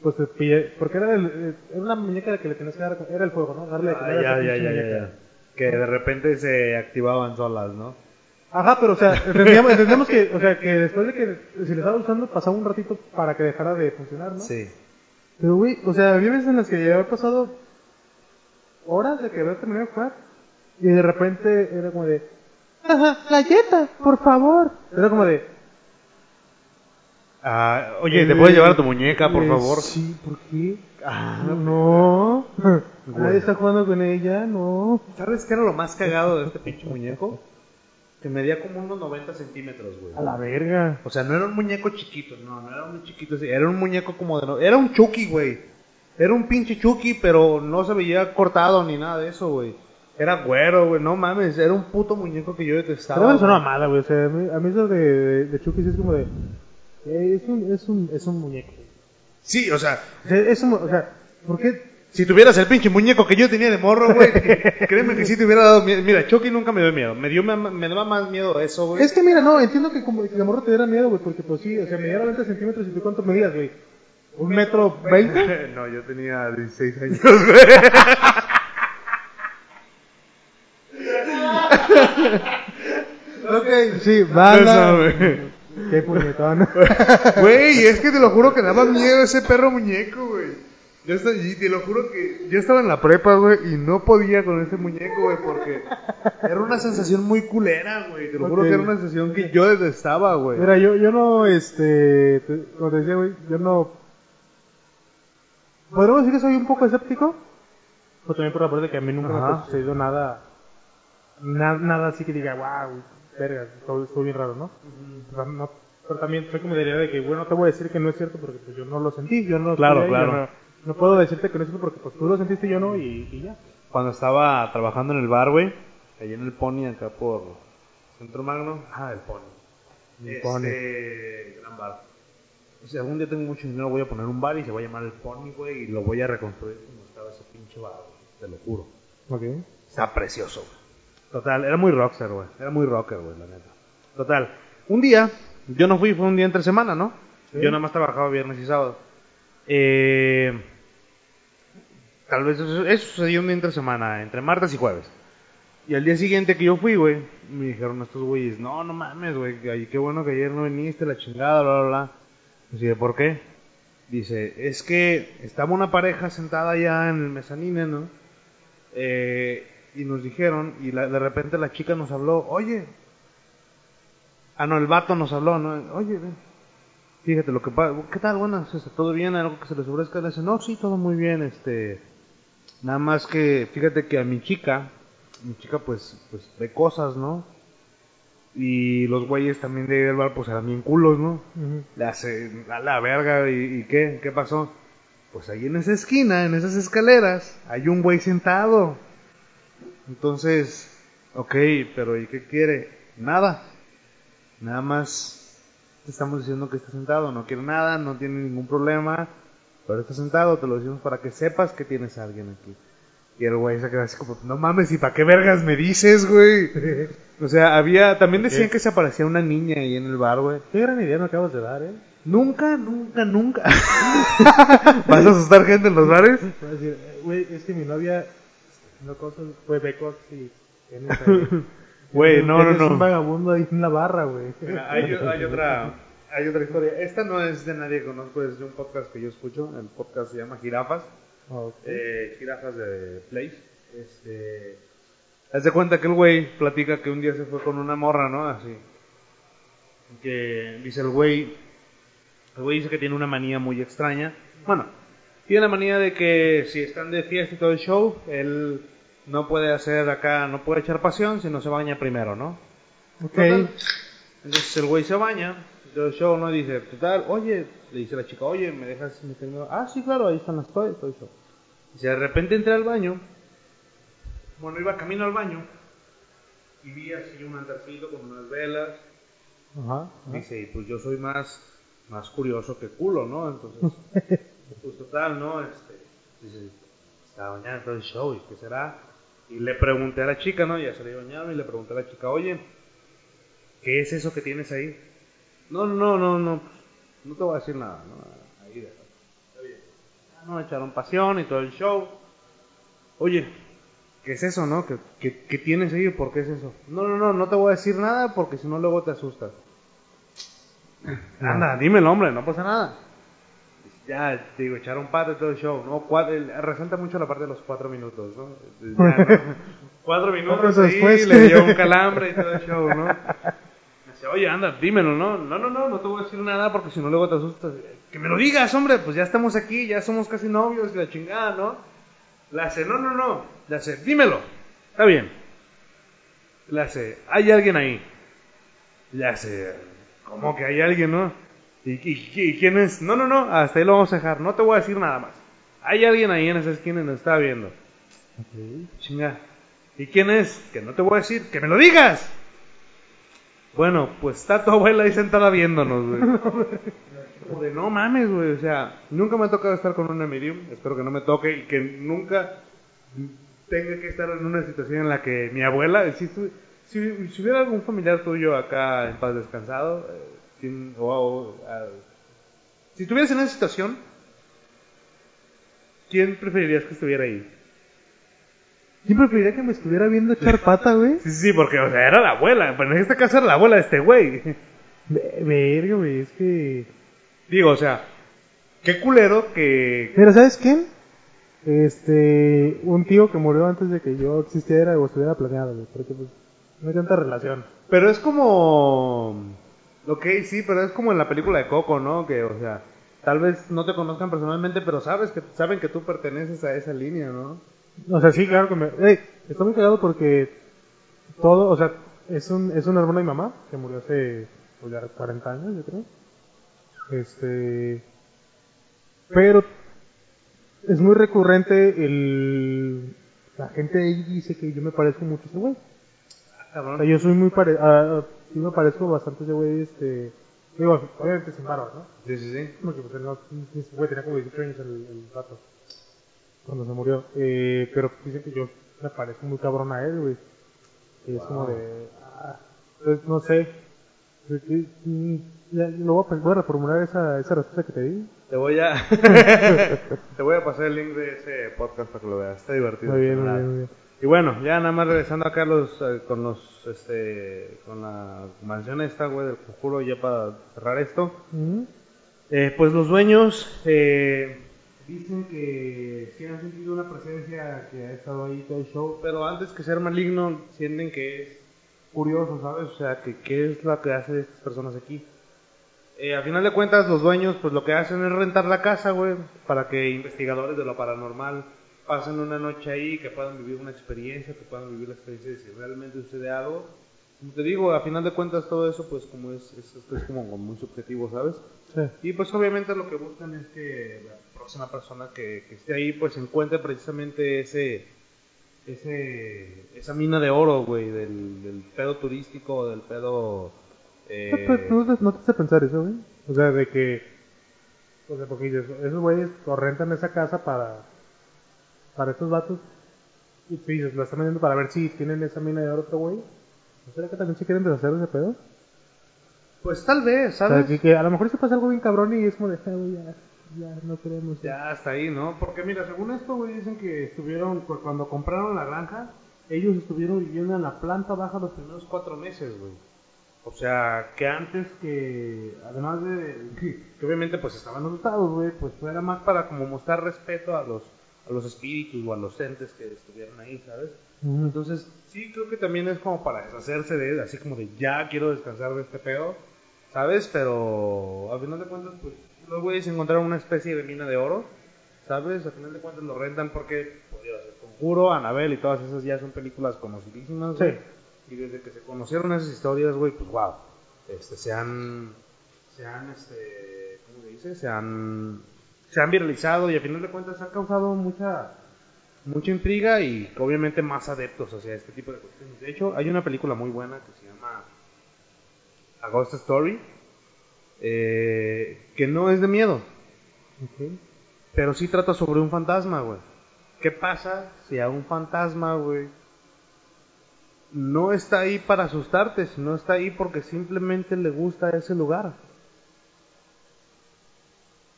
Pues te pille... Porque era, el, eh, era una muñeca de que le tenías que dar... Era el fuego, ¿no? Darle Ah, ya, ya, ya, ya, ya. Que de repente se activaban solas, ¿no? Ajá, pero o sea, entendíamos, entendíamos que, o sea, que después de que si le estaba usando pasaba un ratito para que dejara de funcionar, ¿no? Sí. Pero güey, o sea, había veces en las que ya había pasado horas de que había terminado de jugar y de repente era como de, ajá, galleta, por favor. Era como de, Ah, oye, ¿te puedes llevar a tu muñeca, por eh, favor? Sí, ¿por qué? Ah, No, nadie está jugando con ella, no. ¿Sabes qué era lo más cagado de este pinche muñeco? Que medía como unos 90 centímetros, güey. A la verga. O sea, no era un muñeco chiquito, no, no era un chiquito así, era un muñeco como de... no- Era un Chucky, güey. Era un pinche Chucky, pero no se veía cortado ni nada de eso, güey. Era güero, güey, no mames, era un puto muñeco que yo detestaba. Pero es una mamada, güey. O sea, a mí, a mí eso de, de, de Chucky sí es como de, eh, es un, es un, es un muñeco. Sí, o sea, O sea, es un, o sea, ¿por qué? Si tuvieras el pinche muñeco que yo tenía de morro, güey, *laughs* créeme que sí te hubiera dado miedo. Mira, Chucky nunca me dio miedo, me dio me, me daba más miedo eso, güey. Es que mira, no, entiendo que como que la morra te diera miedo, güey, porque pues sí, o sea, me diera 20 centímetros y tú cuánto medías, güey. ¿Un metro 20? *laughs* no, yo tenía 16 años, güey. *laughs* ok, sí. Eso, güey. Qué puñetón. Güey, es que te lo juro que daba miedo ese perro muñeco, güey. Yo esta- y te lo juro que yo estaba en la prepa, güey, y no podía con ese muñeco, güey, porque era una sensación muy culera, güey. Te lo juro que era una sensación que yo detestaba, güey. Mira, yo, yo no, este, te- como te decía, güey, yo no... ¿Podríamos decir que soy un poco escéptico? Pues también por la parte de que a mí nunca me Ajá. ha sucedido nada, na- nada así que diga, wow, verga, estuvo, estuvo bien raro, ¿no? No- Pero también soy como de la idea de que, bueno, no te voy a decir que no es cierto porque pues, yo no lo sentí, yo no Claro, ahí, yo claro. No, puedo decirte que no es porque pues tú lo sentiste yo no y, y ya. Cuando estaba trabajando en el bar, güey, allá en el Pony, acá por Centro Magno. Ah, el Pony. El Este, gran bar. Si algún día tengo mucho dinero, voy a poner un bar y se va a llamar el Pony, güey, y lo voy a reconstruir como estaba ese pinche bar, güey, te lo juro. Ok. Está precioso, güey. Total, era muy rockstar, güey. Era muy rocker, güey, la neta. Total, un día, yo no fui, fue un día entre semana, ¿no? Sí. Yo nada más trabajaba viernes y sábado. Eh, tal vez eso, sucedió un entre semana, entre martes y jueves. Y al día siguiente que yo fui, güey, me dijeron estos güeyes, no, no mames, güey, qué bueno que ayer no viniste, la chingada, bla, bla, bla. Dice, ¿por qué? Dice, es que estaba una pareja sentada allá en el mezanine, ¿no? Eh, y nos dijeron, y la- de repente la chica nos habló, oye, ah, no, el vato nos habló, ¿no? Oye, fíjate lo que pasa, ¿qué tal? Buenas, este, ¿todo bien? ¿Algo que se les ofrezca? Le dice, no, sí, todo muy bien, este, nada más que, fíjate que a mi chica, mi chica pues, pues ve cosas, ¿no? Y los güeyes también de ahí del bar pues eran bien culos, ¿no? Ujú. Le hace a la verga y, y qué, qué pasó? Pues ahí en esa esquina, en esas escaleras, hay un güey sentado. Entonces, ok, pero ¿y qué quiere? Nada. Nada más te estamos diciendo que está sentado, no quiere nada, no tiene ningún problema, pero está sentado, te lo decimos para que sepas que tienes a alguien aquí. Y el güey se quedó así como, no mames, ¿y para qué vergas me dices, güey? *laughs* o sea, había, también decían que se aparecía una niña ahí en el bar, güey. Qué gran idea me acabas de dar, ¿eh? Nunca, nunca, nunca. *laughs* ¿Vas a asustar gente en los bares? Eh, güey, es que mi novia no cosas, fue Becox y *laughs* Güey, no, no, no. un vagabundo ahí en la barra, güey. Mira, hay, hay otra, hay otra historia. Esta no es de nadie que conozco, es de un podcast que yo escucho. El podcast se llama Jirafas. Ok. Eh, jirafas de Place. Este, haz de cuenta que el güey platica que un día se fue con una morra, ¿no? Así. Que dice el güey, el güey dice que tiene una manía muy extraña. Bueno, tiene la manía de que si están de fiesta y todo el show, él no puede hacer acá, no puede echar pasión si no se baña primero, ¿no? Ok. Total. Entonces el güey se baña, el show, ¿no? Dice, total, oye, le dice la chica, oye, ¿me dejas meterme? Ah, sí, claro, ahí están las toallas, todo show. Dice, de repente entré al baño, bueno, iba camino al baño, y vi así un altarcito con unas velas, Ajá. ajá. dice, y pues yo soy más, más curioso que culo, ¿no? Entonces, *laughs* pues total, ¿no? Este, dice, estaba bañando todo el show, ¿y qué será? Y le pregunté a la chica, ¿no? Ya se le bañaron y le pregunté a la chica, oye, ¿qué es eso que tienes ahí? No, no, no, no, no te voy a decir nada, ¿no? Ahí déjalo. Está bien. Ya, No, echaron pasión y todo el show. Oye, ¿qué es eso, no? ¿Qué, qué, qué tienes ahí? ¿Por qué es eso? No, no, no, no te voy a decir nada porque si no luego te asustas. Anda, dímelo, hombre, no pasa nada. Ya, te digo, echar un par de todo el show, ¿no? Cuatro, el- resalta mucho la parte de los cuatro minutos, ¿no? Ya, ¿no? *laughs* Cuatro minutos ahí, después. le dio un calambre y todo el show, ¿no? *laughs* Dice, oye, anda, dímelo, ¿no? No, no, no, no te voy a decir nada porque si no luego te asustas. Que me lo digas, hombre, pues ya estamos aquí, ya somos casi novios la chingada, ¿no? Le hace, no, no, no. Le hace, dímelo. Está bien. Le hace, hay alguien ahí. Le hace, ¿cómo que hay alguien, no? ¿Y, y- y quién es? No, no, no, hasta ahí lo vamos a dejar. No te voy a decir nada más. Hay alguien ahí en esa esquina y nos está viendo. Chinga. ¿Y quién es? Que no te voy a decir. ¡Que me lo digas! Bueno, pues está tu abuela ahí sentada viéndonos, güey. Como de, no mames, güey. O sea, nunca me ha tocado estar con una medium. Espero que no me toque y que nunca tenga que estar en una situación en la que mi abuela, si, estu- si, si hubiera algún familiar tuyo acá en paz descansado, eh, o- o, ah, si estuvieras en esa situación, ¿quién preferirías que estuviera ahí? ¿Quién preferiría que me estuviera viendo echar pata, güey? Sí, sí, porque, o sea, era la abuela. Pero en este caso era la abuela de este güey. Ve- Verga, güey, es que... Digo, o sea, qué culero que. Mira, ¿sabes quién? Este, un tío que murió antes de que yo existiera o estuviera planeado, güey, porque pues no hay tanta relación. Pero es como. Ok, sí, pero es como en la película de Coco, ¿no? Que, o sea, tal vez no te conozcan personalmente, pero sabes que saben que tú perteneces a esa línea, ¿no? O sea, sí, claro que me... Ey, está muy cagado porque todo, o sea, es un, es un hermano de mi mamá que murió hace pues, ya 40 años, yo creo. Este... Pero es muy recurrente el... La gente ahí dice que yo me parezco mucho a ese güey. Ah, O sea, yo soy muy pare... ah, sí me parezco bastante a ese güey, este... Digo, obviamente sin barba, ¿no? Sí, sí, sí. Porque pues no, ese güey tenía como 18 años el, el rato. Cuando se murió. Eh, pero dicen que yo me parezco muy cabrón a él, güey. Y es como de... Ah, entonces, no sé. Ya, lo voy a, voy a reformular esa, esa respuesta que te di. Te voy a. *laughs* te voy a pasar el link de ese podcast para que lo veas. Está divertido. Muy bien, muy bien, muy bien. Y bueno, ya nada más regresando acá los, eh, con los, este, con la mansión esta, güey, del conjuro, ya para cerrar esto. Eh, pues los dueños eh, dicen que sí han sentido una presencia que ha estado ahí todo el show, pero antes que ser maligno, sienten que es curioso, ¿sabes? O sea, que qué es lo que hacen estas personas aquí. Eh, a final de cuentas, los dueños, pues lo que hacen es rentar la casa, güey, para que investigadores de lo paranormal pasen una noche ahí, que puedan vivir una experiencia, que puedan vivir la experiencia de si realmente sucede algo. Como te digo, a final de cuentas, todo eso, pues como es, es, es como muy subjetivo, ¿sabes? Sí. Y pues obviamente lo que buscan es que próxima persona que, que esté ahí pues encuentre precisamente ese, ese esa mina de oro, güey, del, del pedo turístico, del pedo... eh, No, tú no te- no te hace pensar eso, güey. O sea, de que. O sea, porque dices, esos güeyes rentan esa casa para. Para estos vatos. Y tú dices, la están vendiendo para ver si tienen esa mina de oro otro güey. ¿No será que también se quieren deshacer de ese pedo? Pues tal vez, O sea, ¿sabes? que, que a lo mejor se pasa algo bien cabrón y es como de, "Ah, güey, ya, ya no queremos. Ya hasta ahí, ¿no? Porque mira, según esto, güey, dicen que estuvieron, cu- cuando compraron la granja, ellos estuvieron viviendo en la planta baja los primeros cuatro meses, güey. O sea, que antes que, además de, *laughs* que, obviamente pues estaban asustados, güey, pues era más para como mostrar respeto a los, a los espíritus o a los entes que estuvieron ahí, ¿sabes? Entonces, sí, creo que también es como para deshacerse de él, así como de ya quiero descansar de este pedo, ¿sabes? Pero a final de cuentas, pues los güeyes encontraron una especie de mina de oro, ¿sabes? A final de cuentas lo rentan porque, pues, Dios, el conjuro, Anabel y todas esas ya son películas conocidísimas. Sí. Y desde que se conocieron esas historias, güey, pues wow, este, se han, se han, este, ¿cómo se dice? Se han, se han viralizado y a final de cuentas han causado mucha mucha intriga y obviamente más adeptos hacia este tipo de cuestiones. De hecho, hay una película muy buena que se llama A Ghost Story, eh, que no es de miedo, pero sí trata sobre un fantasma, güey. ¿Qué pasa si a un fantasma, güey, no está ahí para asustarte, sino está ahí porque simplemente le gusta ese lugar?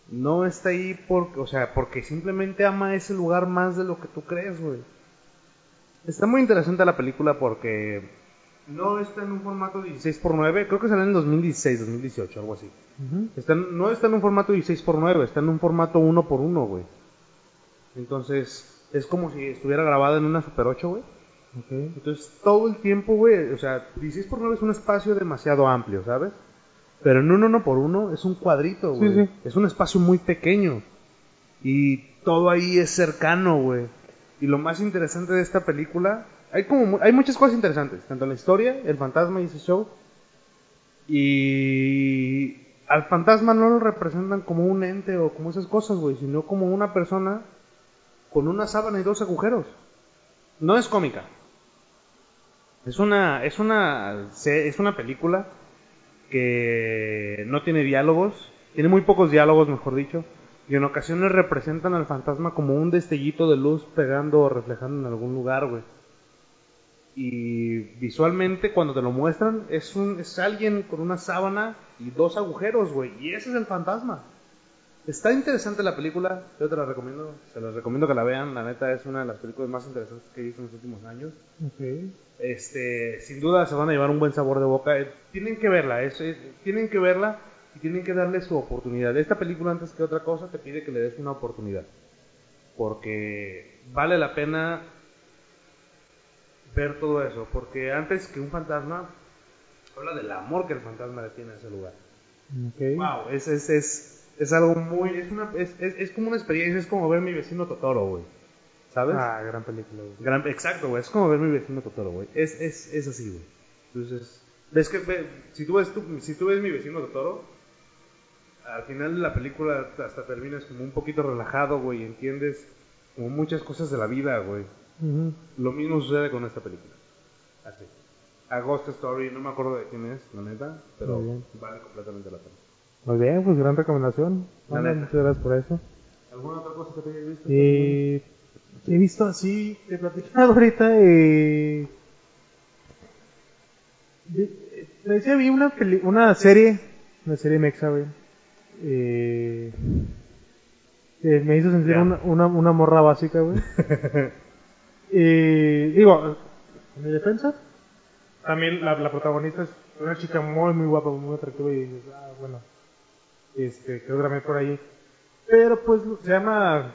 No está ahí porque, o sea, porque simplemente ama ese lugar más de lo que tú crees, güey. Está muy interesante la película porque no está en un formato 16x9, creo que salió en 2016, 2018, algo así. Ujú. Está en- no está en un formato 16x9, está en un formato 1x1, güey. Entonces, es como si estuviera grabada en una Super 8, güey. Ok. Entonces, todo el tiempo, güey, o sea, 16x9 es un espacio demasiado amplio, ¿sabes? Pero en un 1x1 es un cuadrito, Sí, güey. sí. Es un espacio muy pequeño. Y todo ahí es cercano, güey. Y lo más interesante de esta película, hay como hay muchas cosas interesantes, tanto la historia, el fantasma y ese show. Y al fantasma no lo representan como un ente o como esas cosas, güey, sino como una persona con una sábana y dos agujeros. No es cómica. Es una es una es una película que no tiene diálogos, tiene muy pocos diálogos, mejor dicho, y en ocasiones representan al fantasma como un destellito de luz pegando o reflejando en algún lugar, güey. Y visualmente cuando te lo muestran es un es alguien con una sábana y dos agujeros, güey, y ese es el fantasma. Está interesante la película, yo te la recomiendo, se los recomiendo que la vean, la neta es una de las películas más interesantes que he visto en los últimos años. Ok. Este, sin duda se van a llevar un buen sabor de boca. Eh, Tienen que verla, es- es- tienen que verla y tienen que darle su oportunidad. Esta película antes que otra cosa te pide que le des una oportunidad. Porque vale la pena ver todo eso. Porque antes que un fantasma, habla del amor que el fantasma le tiene a ese lugar. Ok. Wow, es, es, es, es algo muy, es, una, es, es, es como una experiencia, es como ver mi vecino Totoro, güey. ¿Sabes? Ah, gran película, güey. Gran- exacto, güey. Es como ver mi vecino Totoro, güey. Es, es, es así, güey. Entonces, ves que ve- si, tú ves tu- si tú ves mi vecino Totoro, al final de la película hasta terminas como un poquito relajado, güey. Entiendes como muchas cosas de la vida, güey. Lo mismo sucede con esta película. Así. A Ghost Story, no me acuerdo de quién es, la neta, pero vale completamente la pena. Muy bien, pues gran recomendación. Muchas gracias por eso. ¿Alguna otra cosa que te hayas visto? Eh, he visto así, te platicaba ahorita, eh, decía, vi una, peli- una serie, una serie mexa, güey, eh, me hizo sentir una, una, una morra básica, güey. *laughs* Eh, digo, en mi defensa, también la, la protagonista es una chica muy, muy guapa, muy atractiva y dices, ah, bueno, este, creo que también por ahí. Pero pues se llama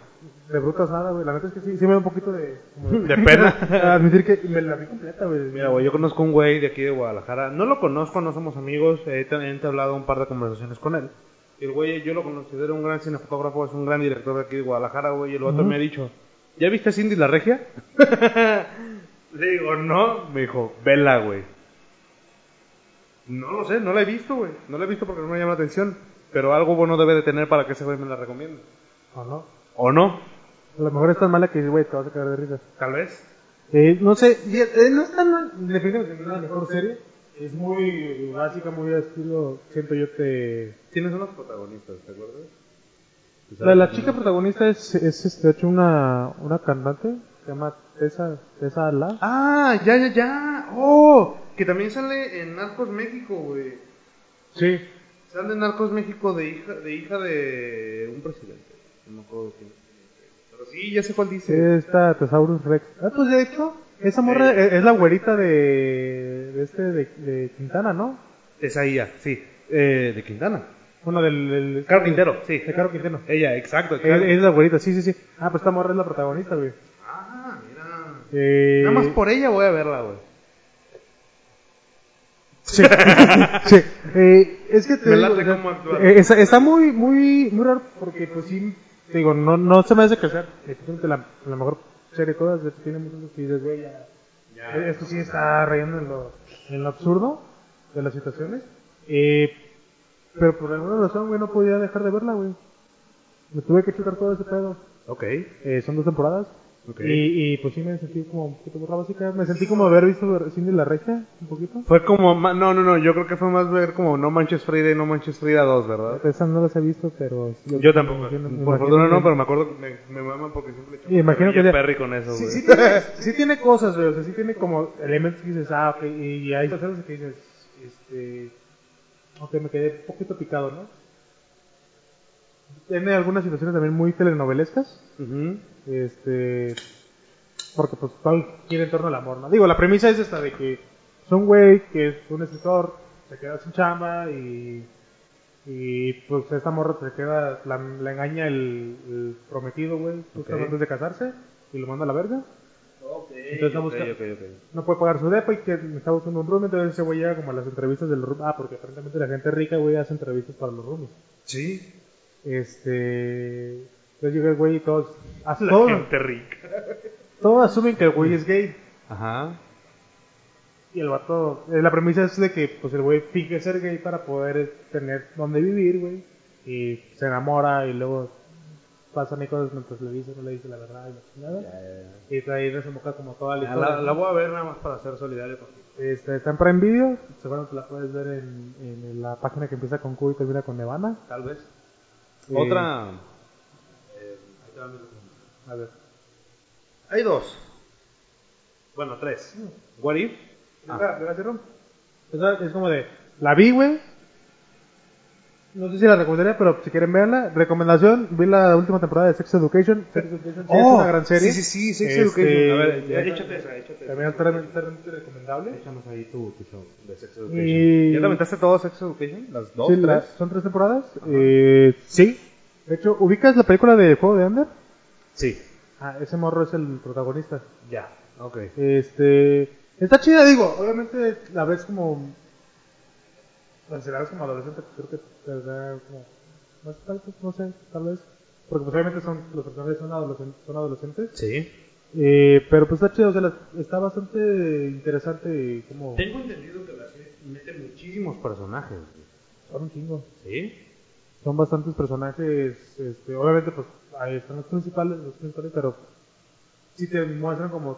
de brutas nada, güey. La neta es que sí, sí me da un poquito de... como *laughs* De pena. *laughs* admitir que me la vi completa, güey. Mira, güey, yo conozco un güey de aquí de Guadalajara. No lo conozco, no somos amigos. He también he hablado un par de conversaciones con él. Y el güey, yo lo considero un gran cinefotógrafo, es un gran director de aquí de Guadalajara, güey. Y el otro me ha dicho, ¿ya viste a Cindy la Regia? *laughs* Le digo, no. Me dijo, vela, güey. No lo sé, no la he visto, güey. No la he visto porque no me llama la atención. Pero algo bueno debe de tener para que ese güey me la recomiende. ¿O no? ¿O no? A lo mejor es tan mala que, güey, te vas a caer de risa. Tal vez. Eh, no sé, eh, no es tan... Definitivamente no es la mejor serie. Es muy básica, muy de estilo... Siento yo que... ¿Quiénes son los protagonistas, te acuerdas? La, la chica protagonista es, es este, de hecho, una, una cantante. Se llama Tessa, Tessa La. Ah, ya, ya, ya. Oh, que también sale en Narcos México, güey. Sí. Sale en Narcos México de hija de hija de un presidente. No me acuerdo quién. Pero sí, ya sé cuál dice. Esta Tesaurus Rex. Ah, pues de hecho, esa morra Eh. es, es la güerita de, de este, de, de Quintana, ¿no? Esa ella, sí. Eh, de Quintana. Bueno, del... del Caro Quintero, sí. De Caro Quintero. Ella, exacto. Es, es la güerita, sí, sí, sí. Ah, pues esta morra es la protagonista, güey. Ah, mira. Eh, Nada más por ella voy a verla, güey. Sí. *laughs* sí. Eh, es que te Me digo, late cómo actúa. eh, está, está muy, muy, muy raro porque pues sí, te digo, no, no se me hace que sea efectivamente la, la mejor serie de todas, tiene muchos que dices, güey, ya, eh, esto sí está rayando en lo, en lo absurdo de las situaciones, eh, pero por alguna razón, güey, no podía dejar de verla, güey. Me tuve que chutar todo ese pedo. Ok. Eh, son dos temporadas. Ok. Y, y pues sí me sentí como un poquito borra básica. Me sentí como haber visto Cindy la Regia, un poquito. Fue como, no, no, no, yo creo que fue más ver como No Manches Frida y No Manches Frida 2, ¿verdad? Esas no las he visto, pero... lo- Yo tampoco. imagino- Por fortuna no, que- pero me acuerdo que me, me maman porque siempre Y imagino que Perry con eso, güey. Sí, sí, tiene, sí tiene cosas, güey. O sea, sí tiene como elementos que dices, ah, ok. Y hay cosas que dices, este. Ok, me quedé un poquito picado, ¿no? Tiene algunas situaciones también muy telenovelescas. Este. Porque pues todo gira en torno al amor, ¿no? Digo, la premisa es esta de que es un güey que es un escritor, se queda sin chamba y, y pues esta morra se queda, la, la engaña el, el prometido, güey, justo antes de casarse y lo manda a la verga. Ok, Entonces está ok, buscando-. No puede pagar su depa y que está buscando un room, entonces ese güey llega como a las entrevistas del room. Ah, porque aparentemente la gente rica, güey, hace entrevistas para los roomies. Sí. Este. Entonces llega el güey y todos. a- La todos, gente rica. todos asumen que el güey es gay. Ajá. Y el vato. eh, La premisa es de que pues el güey finge ser gay para poder tener donde vivir, güey. Y se enamora y luego pasan ahí cosas mientras le dice, no le dice la verdad y la chingada. Ya, ya, ya. Y ahí desemboca como toda la Ah, historia. La, la voy a ver nada más para ser solidario contigo. Este, está en Prime Video. Seguramente la puedes ver en, en la página que empieza con Q y termina con Nevada. Tal vez. Eh, Otra. eh, ahí te va mi recomendación. A ver. Hay dos. Bueno, tres. What if? Ah. Es como de. La vi, güey. No sé si la recomendaría, pero si quieren verla. Recomendación: vi la última temporada de Sex Education. Sex Education sí es una gran serie. Oh, Sí, sí, sí, Sex Este, Education. A ver, ya- échate esa, échate esa. También altamente altamente recomendable. Échanos ahí tu, tu show de Sex Education. Y... ¿Ya te aventaste todo Sex Education? ¿Las dos? Sí, tres? la- son tres temporadas. Eh, sí. De hecho, ¿ubicas la película de Juego de Under? Sí. Ah, ese morro es el protagonista. Ya. Ok. Este. Está chida, digo. Obviamente la ves como. Ves como adolescente, pues, creo que te da como. Más tal vez, no sé, tal vez. Porque pues obviamente son, los personajes son adolescentes. Son adolescentes. Sí. Eh, pero pues está chido, o sea, la- está bastante interesante y como. Tengo entendido que la serie mete muchísimos personajes. Son un chingo. ¿Sí? Son bastantes personajes. Este, obviamente, pues ahí están los principales, los principales, pero sí te muestran como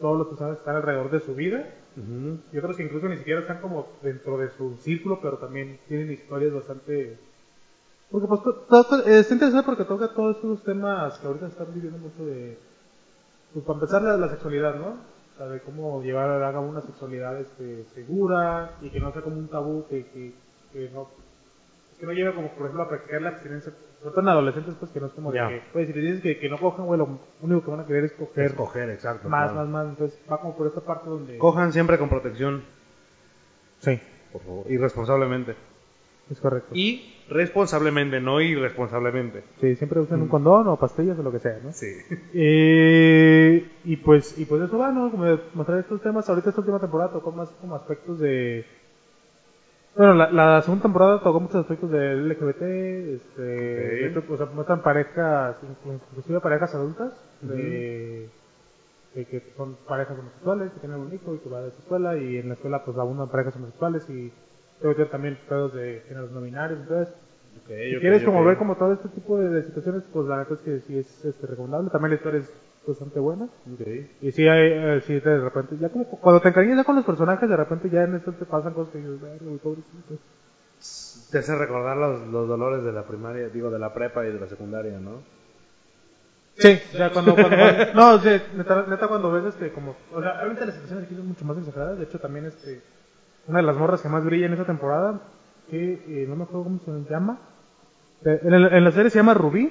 todos los personajes que están alrededor de su vida. Ujú. y otros que incluso ni siquiera están como dentro de su círculo, pero también tienen historias bastante... Porque pues eh, está interesante porque toca todos estos temas que ahorita están viviendo mucho de... Pues para empezar la, la sexualidad, ¿no? O sea, de cómo llevar a una sexualidad este, segura y que no sea como un tabú, que, que, que no que no lleve como por ejemplo a practicar la abstinencia, sobre todo en adolescentes pues que no es como Ya. que, pues si les dices que, que no cojan, güey, lo único que van a querer es coger Escoger, exacto. más, claro. más, más, entonces va como por esta parte donde... Cojan siempre con protección, Sí, por favor. Y responsablemente. es correcto. Y responsablemente, no irresponsablemente. Sí, siempre usan un condón o pastillas o lo que sea, ¿no? Sí. Eh, y pues y pues eso va, ¿no? Como mostrar estos temas. Ahorita esta última temporada tocó más como aspectos de... Bueno, la, la segunda temporada tocó muchos aspectos de LGBT, este, de hecho, o sea, muestran parejas, inclusive parejas adultas, de, de que son parejas homosexuales, que tienen un hijo y que va a esa escuela, y en la escuela pues abundan parejas homosexuales y luego también pedos de géneros no binarios, entonces Ok, si quieres como ver como todo este tipo de, de situaciones, pues la neta es que sí es este, recomendable. También la historia es bastante buena. Y sí hay, eh, sí de repente, ya como cuando te encariñas ya con los personajes, de repente ya en esto te pasan cosas que dices, "Verga, güey, pobrecito". Te hace recordar los, los dolores de la primaria, digo, de la prepa y de la secundaria, ¿no? Sí, ya cuando, cuando, cuando- no, sí, neta, neta cuando ves este, como, o sea, obviamente las situaciones aquí son mucho más exageradas, de hecho también este, una de las morras que más brilla en esta temporada, que eh, no me acuerdo cómo se llama, Eh, en, el- en la serie se llama Rubí,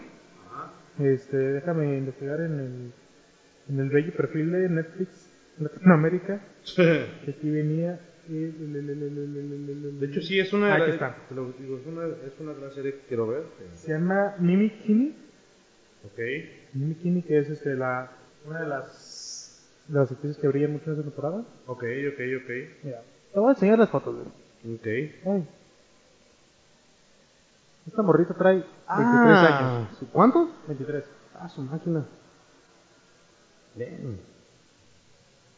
este, déjame investigar en el, en el bello perfil de Netflix Latinoamérica, que aquí venía. De hecho, sí, es una, Aquí está. Lo digo, es, una, es una gran serie que quiero ver. Se llama Mimi Kimi. Ok. Mimi Kimi, que es este, la, una de las, de las actrices que brillan mucho en esta temporada. Ok, ok, ok. Mira, te voy a enseñar las fotos. Güey. Ok. Ay. Esta morrita trae 23 ah, años. ¿Cuánto? 23. Ah, su máquina. Bien.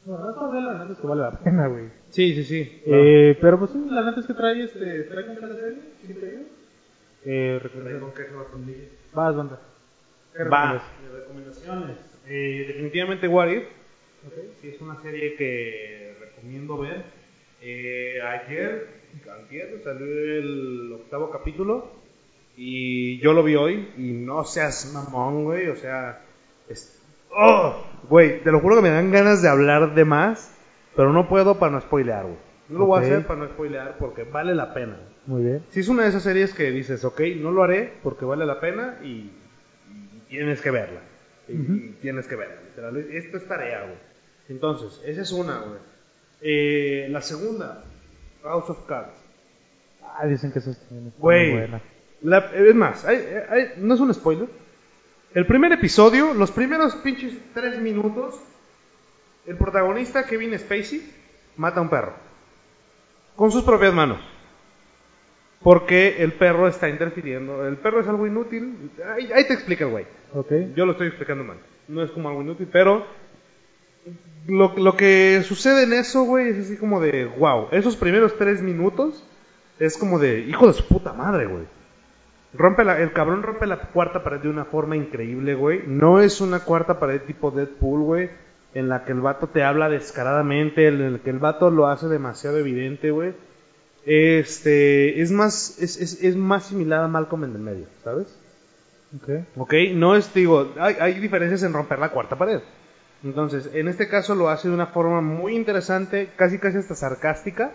No, no la neta es que vale la pena, güey. Sí, sí, sí. Eh, pero pues sí, la neta es que trae este. Trae con cada serie, ¿sí te digo? Eh, recomendación. Vas, banda. ¿Qué Va. recomendaciones. Eh, definitivamente What If. Sí, es una serie que recomiendo ver. Eh, ayer, antier, salió el octavo capítulo y yo lo vi hoy y no seas mamón, güey, o sea, es... ¡Oh! Güey, te lo juro que me dan ganas de hablar de más, pero no puedo para no spoilear, güey. No lo voy a hacer para no spoilear porque vale la pena. Muy bien. Si es una de esas series que dices, ok, no lo haré porque vale la pena y, y tienes que verla. Y, y tienes que verla, literal. Esto es tarea, güey. Entonces, esa es una, güey. Eh, la segunda, House of Cards. Ah, dicen que eso es muy buena. La- es más, hay- hay- no es un spoiler. El primer episodio, los primeros pinches tres minutos, el protagonista, Kevin Spacey, mata a un perro. Con sus propias manos. Porque el perro está interfiriendo. El perro es algo inútil. Ahí, ahí te explica el güey. Ok. Yo lo estoy explicando mal. No es como algo inútil, pero lo, lo que sucede en eso, güey, es así como de, wow, esos primeros tres minutos es como de, hijo de su puta madre, güey. Rompe la, el cabrón rompe la cuarta pared de una forma increíble, güey. No es una cuarta pared tipo Deadpool, güey, en la que el vato te habla descaradamente, en el que el vato lo hace demasiado evidente, güey. Este, es más, es, es, es más similar a Malcolm en el medio, ¿sabes? Ok. ¿Ok? No es, digo, hay, hay diferencias en romper la cuarta pared. Entonces, en este caso lo hace de una forma muy interesante, casi casi hasta sarcástica.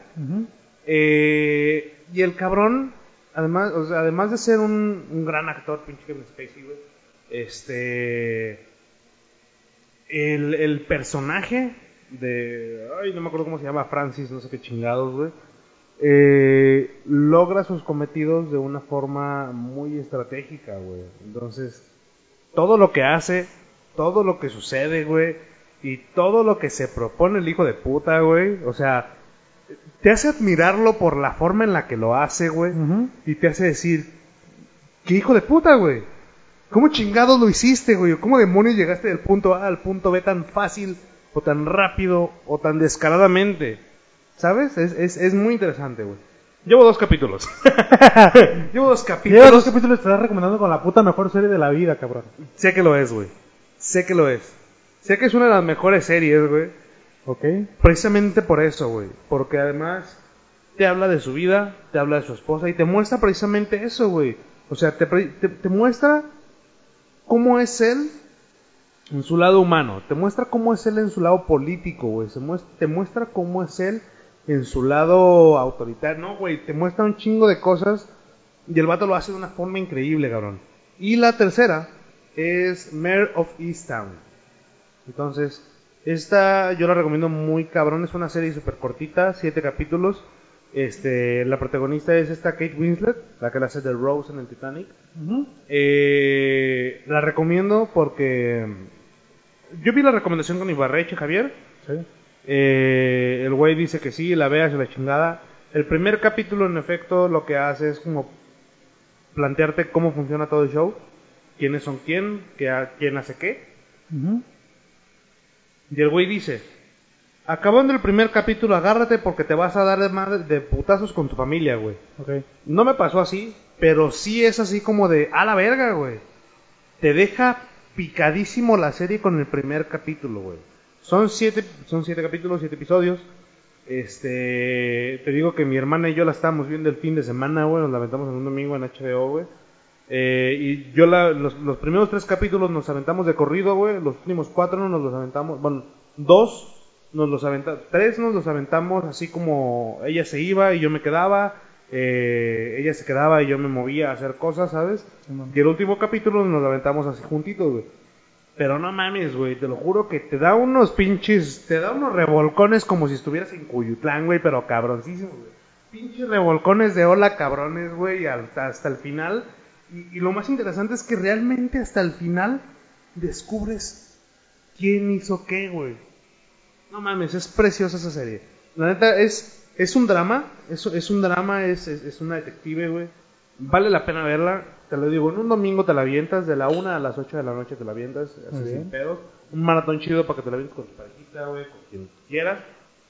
Eh, y el cabrón, además, además de ser un, un gran actor, pinche Kevin Spacey, güey, este. El, el personaje de. Ay, no me acuerdo cómo se llama, Francis, no sé qué chingados, güey. eh, logra sus cometidos de una forma muy estratégica, güey. Entonces, todo lo que hace, todo lo que sucede, güey, y todo lo que se propone el hijo de puta, güey, o sea, te hace admirarlo por la forma en la que lo hace, güey, y te hace decir, ¿qué hijo de puta, güey? ¿Cómo chingados lo hiciste, güey? ¿Cómo demonios llegaste del punto A al punto B tan fácil, o tan rápido, o tan descaradamente? ¿Sabes? Es, es, es muy interesante, güey. Llevo dos capítulos. *laughs* Llevo dos capítulos. dos capítulos te estás recomendando con la puta mejor serie de la vida, cabrón. Sé que lo es, güey. Sé que lo es. Sé que es una de las mejores series, güey. Ok. Precisamente por eso, güey. Porque además te habla de su vida, te habla de su esposa y te muestra precisamente eso, güey. O sea, te, te, te muestra cómo es él en su lado humano. Te muestra cómo es él en su lado político, güey. Te muestra cómo es él en su lado autoritario. No, güey. Te muestra un chingo de cosas y el vato lo hace de una forma increíble, cabrón. Y la tercera es Mayor of Easttown. Entonces, esta yo la recomiendo muy cabrón, es una serie súper cortita, siete capítulos. Este, la protagonista es esta Kate Winslet, la que la hace de Rose en el Titanic. Eh, la recomiendo porque yo vi la recomendación con Ibarreche, Javier. Sí. Eh, el güey dice que sí, la veas y la chingada. El primer capítulo, en efecto, lo que hace es como plantearte cómo funciona todo el show, quiénes son quién, qué quién hace qué. Y el güey dice, acabando el primer capítulo, agárrate porque te vas a dar de, madre, de putazos con tu familia, güey. Ok. No me pasó así, pero sí es así como de, a la verga, güey. Te deja picadísimo la serie con el primer capítulo, güey. Son siete, son siete capítulos, siete episodios. Este, te digo que mi hermana y yo la estábamos viendo el fin de semana, güey. Nos la aventamos en un domingo en HBO, güey. Eh, y yo la, los, los primeros tres capítulos nos aventamos de corrido, güey. Los últimos cuatro no nos los aventamos. Bueno, dos nos los aventamos. Tres nos los aventamos así como ella se iba y yo me quedaba. eh, ella se quedaba y yo me movía a hacer cosas, ¿sabes? Y el último capítulo nos lo aventamos así juntitos, güey. Pero no mames, güey, te lo juro que te da unos pinches, te da unos revolcones como si estuvieras en Cuyutlán, güey, pero cabroncísimos, güey. Pinches revolcones de hola cabrones, güey, hasta, hasta el final. Y, y lo más interesante es que realmente hasta el final descubres quién hizo qué, güey. No mames, es preciosa esa serie. La neta es, es un drama, es, es un drama, es, es, es una detective, güey. Vale la pena verla, te lo digo, en un domingo te la avientas, de la 1 a las 8 de la noche te la avientas, así sin pedos. Un maratón chido para que te la avientes con tu parejita, güey, con quien quieras.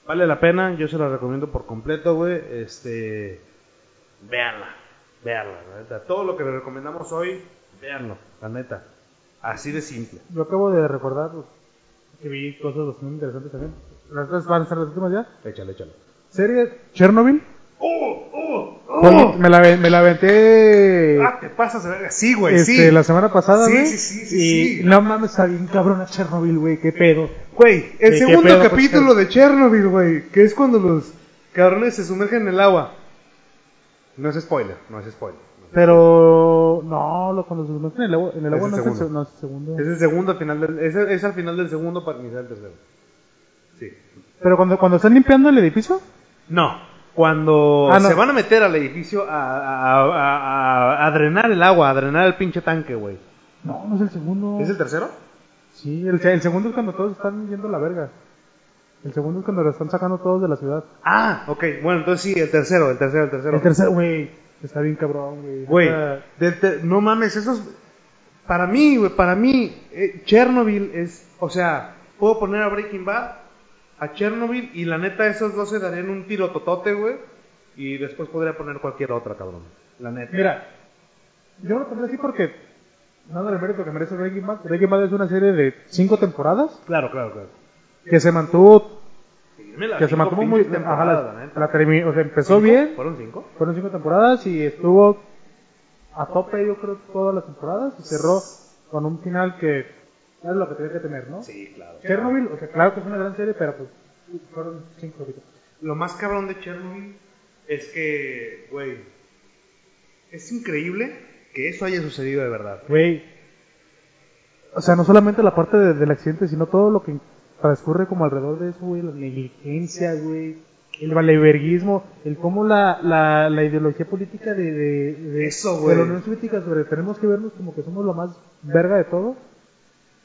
Vale la pena, yo se la recomiendo por completo, güey. Este, véanla, véanla, la neta. Todo lo que le recomendamos hoy, véanlo, la neta. Así de simple. Yo acabo de recordar pues, que vi cosas bastante interesantes también. Las van a ser las últimas ya. Échale, échale. Serie Chernobyl. ¡Oh, oh, Oye, Me la, me la aventé Ah, te pasas. Sí, güey, este, sí. la semana pasada, Sí, güey. sí, sí, sí, y sí. no mames, está bien cabrona Chernobyl, güey. Qué pedo. Güey, el ¿Qué- qué segundo pedo con capítulo de Chernobyl, güey, que es cuando los cabrones se sumergen en el agua. No es spoiler, no es spoiler. Pero. No, lo, cuando se meten en el agua, en el Es agua el no, es el, no es el segundo. Es el segundo al final del, es, es al final del segundo para iniciar el tercero. Sí. Pero cuando, cuando están limpiando el edificio. No, cuando Ah, no. se van a meter al edificio a, a, a- a- a drenar el agua, a drenar el pinche tanque, güey. No, no es el segundo. ¿Es el tercero? Sí, el, el segundo es cuando todos están yendo a la verga. El segundo es cuando lo están sacando todos de la ciudad. Ah, ok. Bueno, entonces sí, el tercero, el tercero, el tercero. El tercero, güey. Está bien cabrón, güey. Güey, no mames, esos... Para mí, güey, para mí, eh, Chernobyl es... O sea, puedo poner a Breaking Bad, a Chernobyl, y la neta esos dos se darían un tiro totote, güey. Y después podría poner cualquier otra, cabrón. La neta. Mira, yo lo pondré así porque. Nada de mérito que merece Breaking Bad. Breaking Bad es una serie de cinco temporadas Claro, claro, claro. Que se mantuvo. Que se mantuvo muy. Ajá, la, la termi- o sea, empezó ¿Cinco? bien. ¿Fueron cinco? Fueron cinco temporadas y estuvo a tope, yo creo, todas las temporadas. Y cerró con un final que es lo que tenía que tener, ¿no? Sí, claro. Chernobyl, o sea, claro que es una gran serie, pero pues fueron cinco. Lo más cabrón de Chernobyl es que, güey, es increíble que eso haya sucedido de verdad. Güey. O sea, no solamente la parte de- del accidente, sino todo lo que transcurre como alrededor de eso, güey. La negligencia, güey. El valeverguismo. El cómo la, la, la ideología política de, de, de, Eso, de güey. la Unión Soviética sobre tenemos que vernos como que somos lo más verga de todo.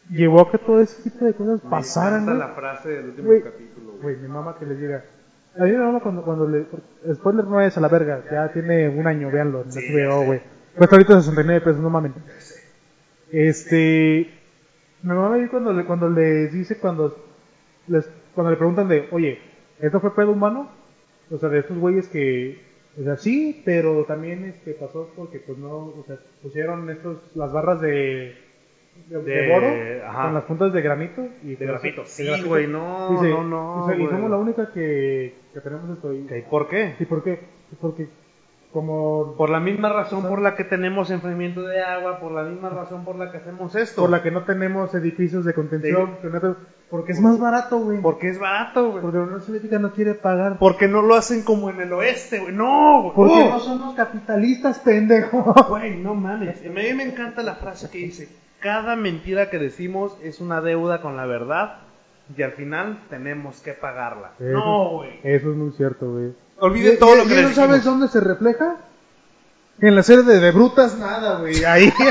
Llevó a que todo ese tipo de cosas pasaran, Me güey. encanta la frase del último Güey. capítulo, güey. Güey, mi mamá que les diga. A mí mi mamá cuando, cuando le... Spoiler no es a la verga. Ya tiene un año, véanlo. En Sí, sé. güey. Cuesta ahorita 69 pesos, no mamen. Este... Mi mamá me dijo cuando le, cuando les dice, cuando les, cuando le preguntan de, oye, ¿esto fue pedo humano? O sea, de estos güeyes que... O sea, sí, pero también este, pasó porque pues no, o sea, pusieron estos, las barras de, de, de boro ajá. con las puntas de granito. Y De pues, grafito. Sí, güey, no, Dice, no, no, dice, y somos la única que, que tenemos esto. Y, Ok, ¿Por qué? ¿Y por qué? Porque como Por la misma razón por la que tenemos enfriamiento de agua, por la misma razón por la que hacemos esto. por la que no tenemos edificios de contención, que no te- porque es más barato, güey. Porque es barato, güey. Porque la Unión Soviética no quiere pagar. Porque no lo hacen como en el oeste, güey. No, güey. Porque Oh. no somos capitalistas, pendejo. Güey, no mames. A mí me encanta la frase que dice, cada mentira que decimos es una deuda con la verdad y al final tenemos que pagarla. Eso- No, güey. Eso es muy cierto, güey. Olviden todo lo que ¿Y no sabes dónde se refleja? En la serie de, de Brutas, nada, güey. Ahí *laughs*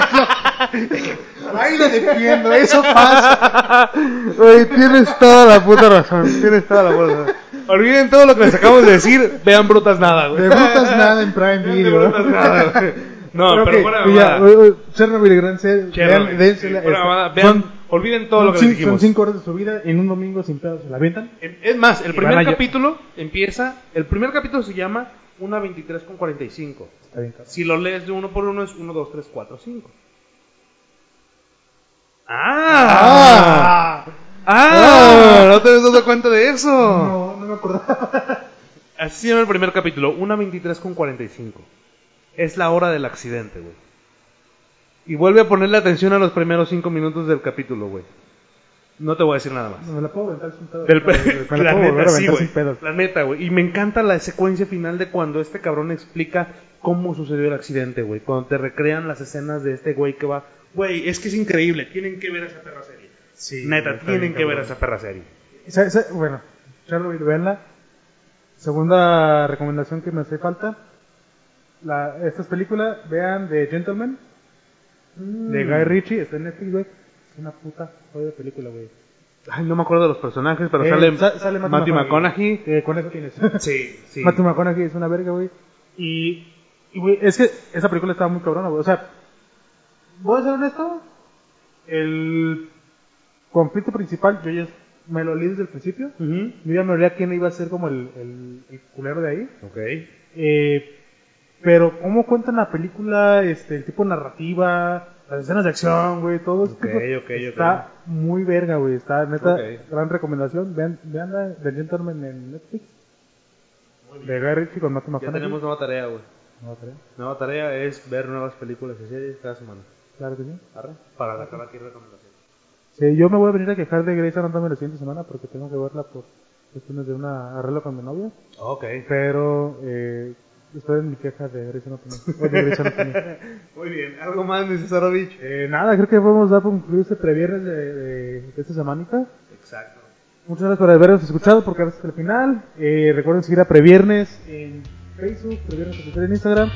Ahí la defiendo, eso pasa. Güey, tienes toda la puta razón. Tienes toda la puta razón. Olviden todo lo que les acabamos de decir. Vean brutas nada, güey. De Brutas, nada en Prime Video. de brutas nada, güey. No, Creo pero que- fuera de Chernobyl, gran serie. Vean, dénsela, sí, este. Vean, son- olviden todo lo que son les cinco- Son dijimos. cinco horas de su vida en un domingo sin pedos. ¿Se la avientan? Es más, el Y primer capítulo empieza. El primer capítulo se llama Una 23 con 45. Está bien, cabrón. Si lo lees de uno por uno es 1, 2, 3, 4, 5. ¡Ah! ¡Ah! ¿No te has dado cuenta de eso? No, no me acordaba. Así se llama el primer capítulo, 1 23 con 45. Es la hora del accidente, güey. Y vuelve a ponerle atención a los primeros 5 minutos del capítulo, güey. No te voy a decir nada más. Me la puedo aventar sin pedos. Del- Me la la puedo volver neta, sí, güey. La neta, güey. Y me encanta la secuencia final de cuando este cabrón explica cómo sucedió el accidente, güey. Cuando te recrean las escenas de este güey que va. Güey, es que es increíble. Tienen que ver esa perra serie. Sí, neta, tienen que ver esa perra serie. Bueno, Chernobyl, veanla. Segunda recomendación que me hace falta. La, esta es película, vean The Gentleman, de Guy Ritchie, está en Netflix, güey. Una puta joya de película, güey. Ay, no me acuerdo de los personajes, pero Eh, sale, sa- sale Matthew McConaughey. Eh, con eso tienes. *laughs* Sí, sí. Matthew McConaughey es una verga, güey. Y, y, güey, es que esa película estaba muy cabrona, güey. O sea, voy a ser honesto, el conflicto principal, yo ya me lo leí desde el principio. Yo ya me olía quién iba a ser como el, el, el culero de ahí. Ok. Eh, pero cómo cuentan la película, este, el tipo de narrativa, las escenas de acción, güey, todo eso. Ok, ok, Está muy verga, güey. Está, neta, gran recomendación. Vean, veanla, The Gentleman en Netflix. De Guy Ritchie con Matthew Ya McConaughey. tenemos nueva tarea, güey. Otra vez. Nueva tarea es ver nuevas películas y series cada semana. Claro que sí. ¿Arre? Para sacar aquí recomendaciones. Sí, yo me voy a venir a quejar de Grey's Anatomy la siguiente semana porque tengo que verla por cuestiones de una arreglo con mi novia. Ok. Pero, eh, esperen mi queja de Grey's *laughs* Anatomy. Muy bien. ¿Algo más, Cesarovich? Eh, nada, creo que podemos dar por concluido este previernes de, de, de esta semanita. Exacto. Muchas gracias por habernos escuchado, porque hasta el final. Eh, recuerden seguir a Previernes en Facebook, Previernes en Instagram.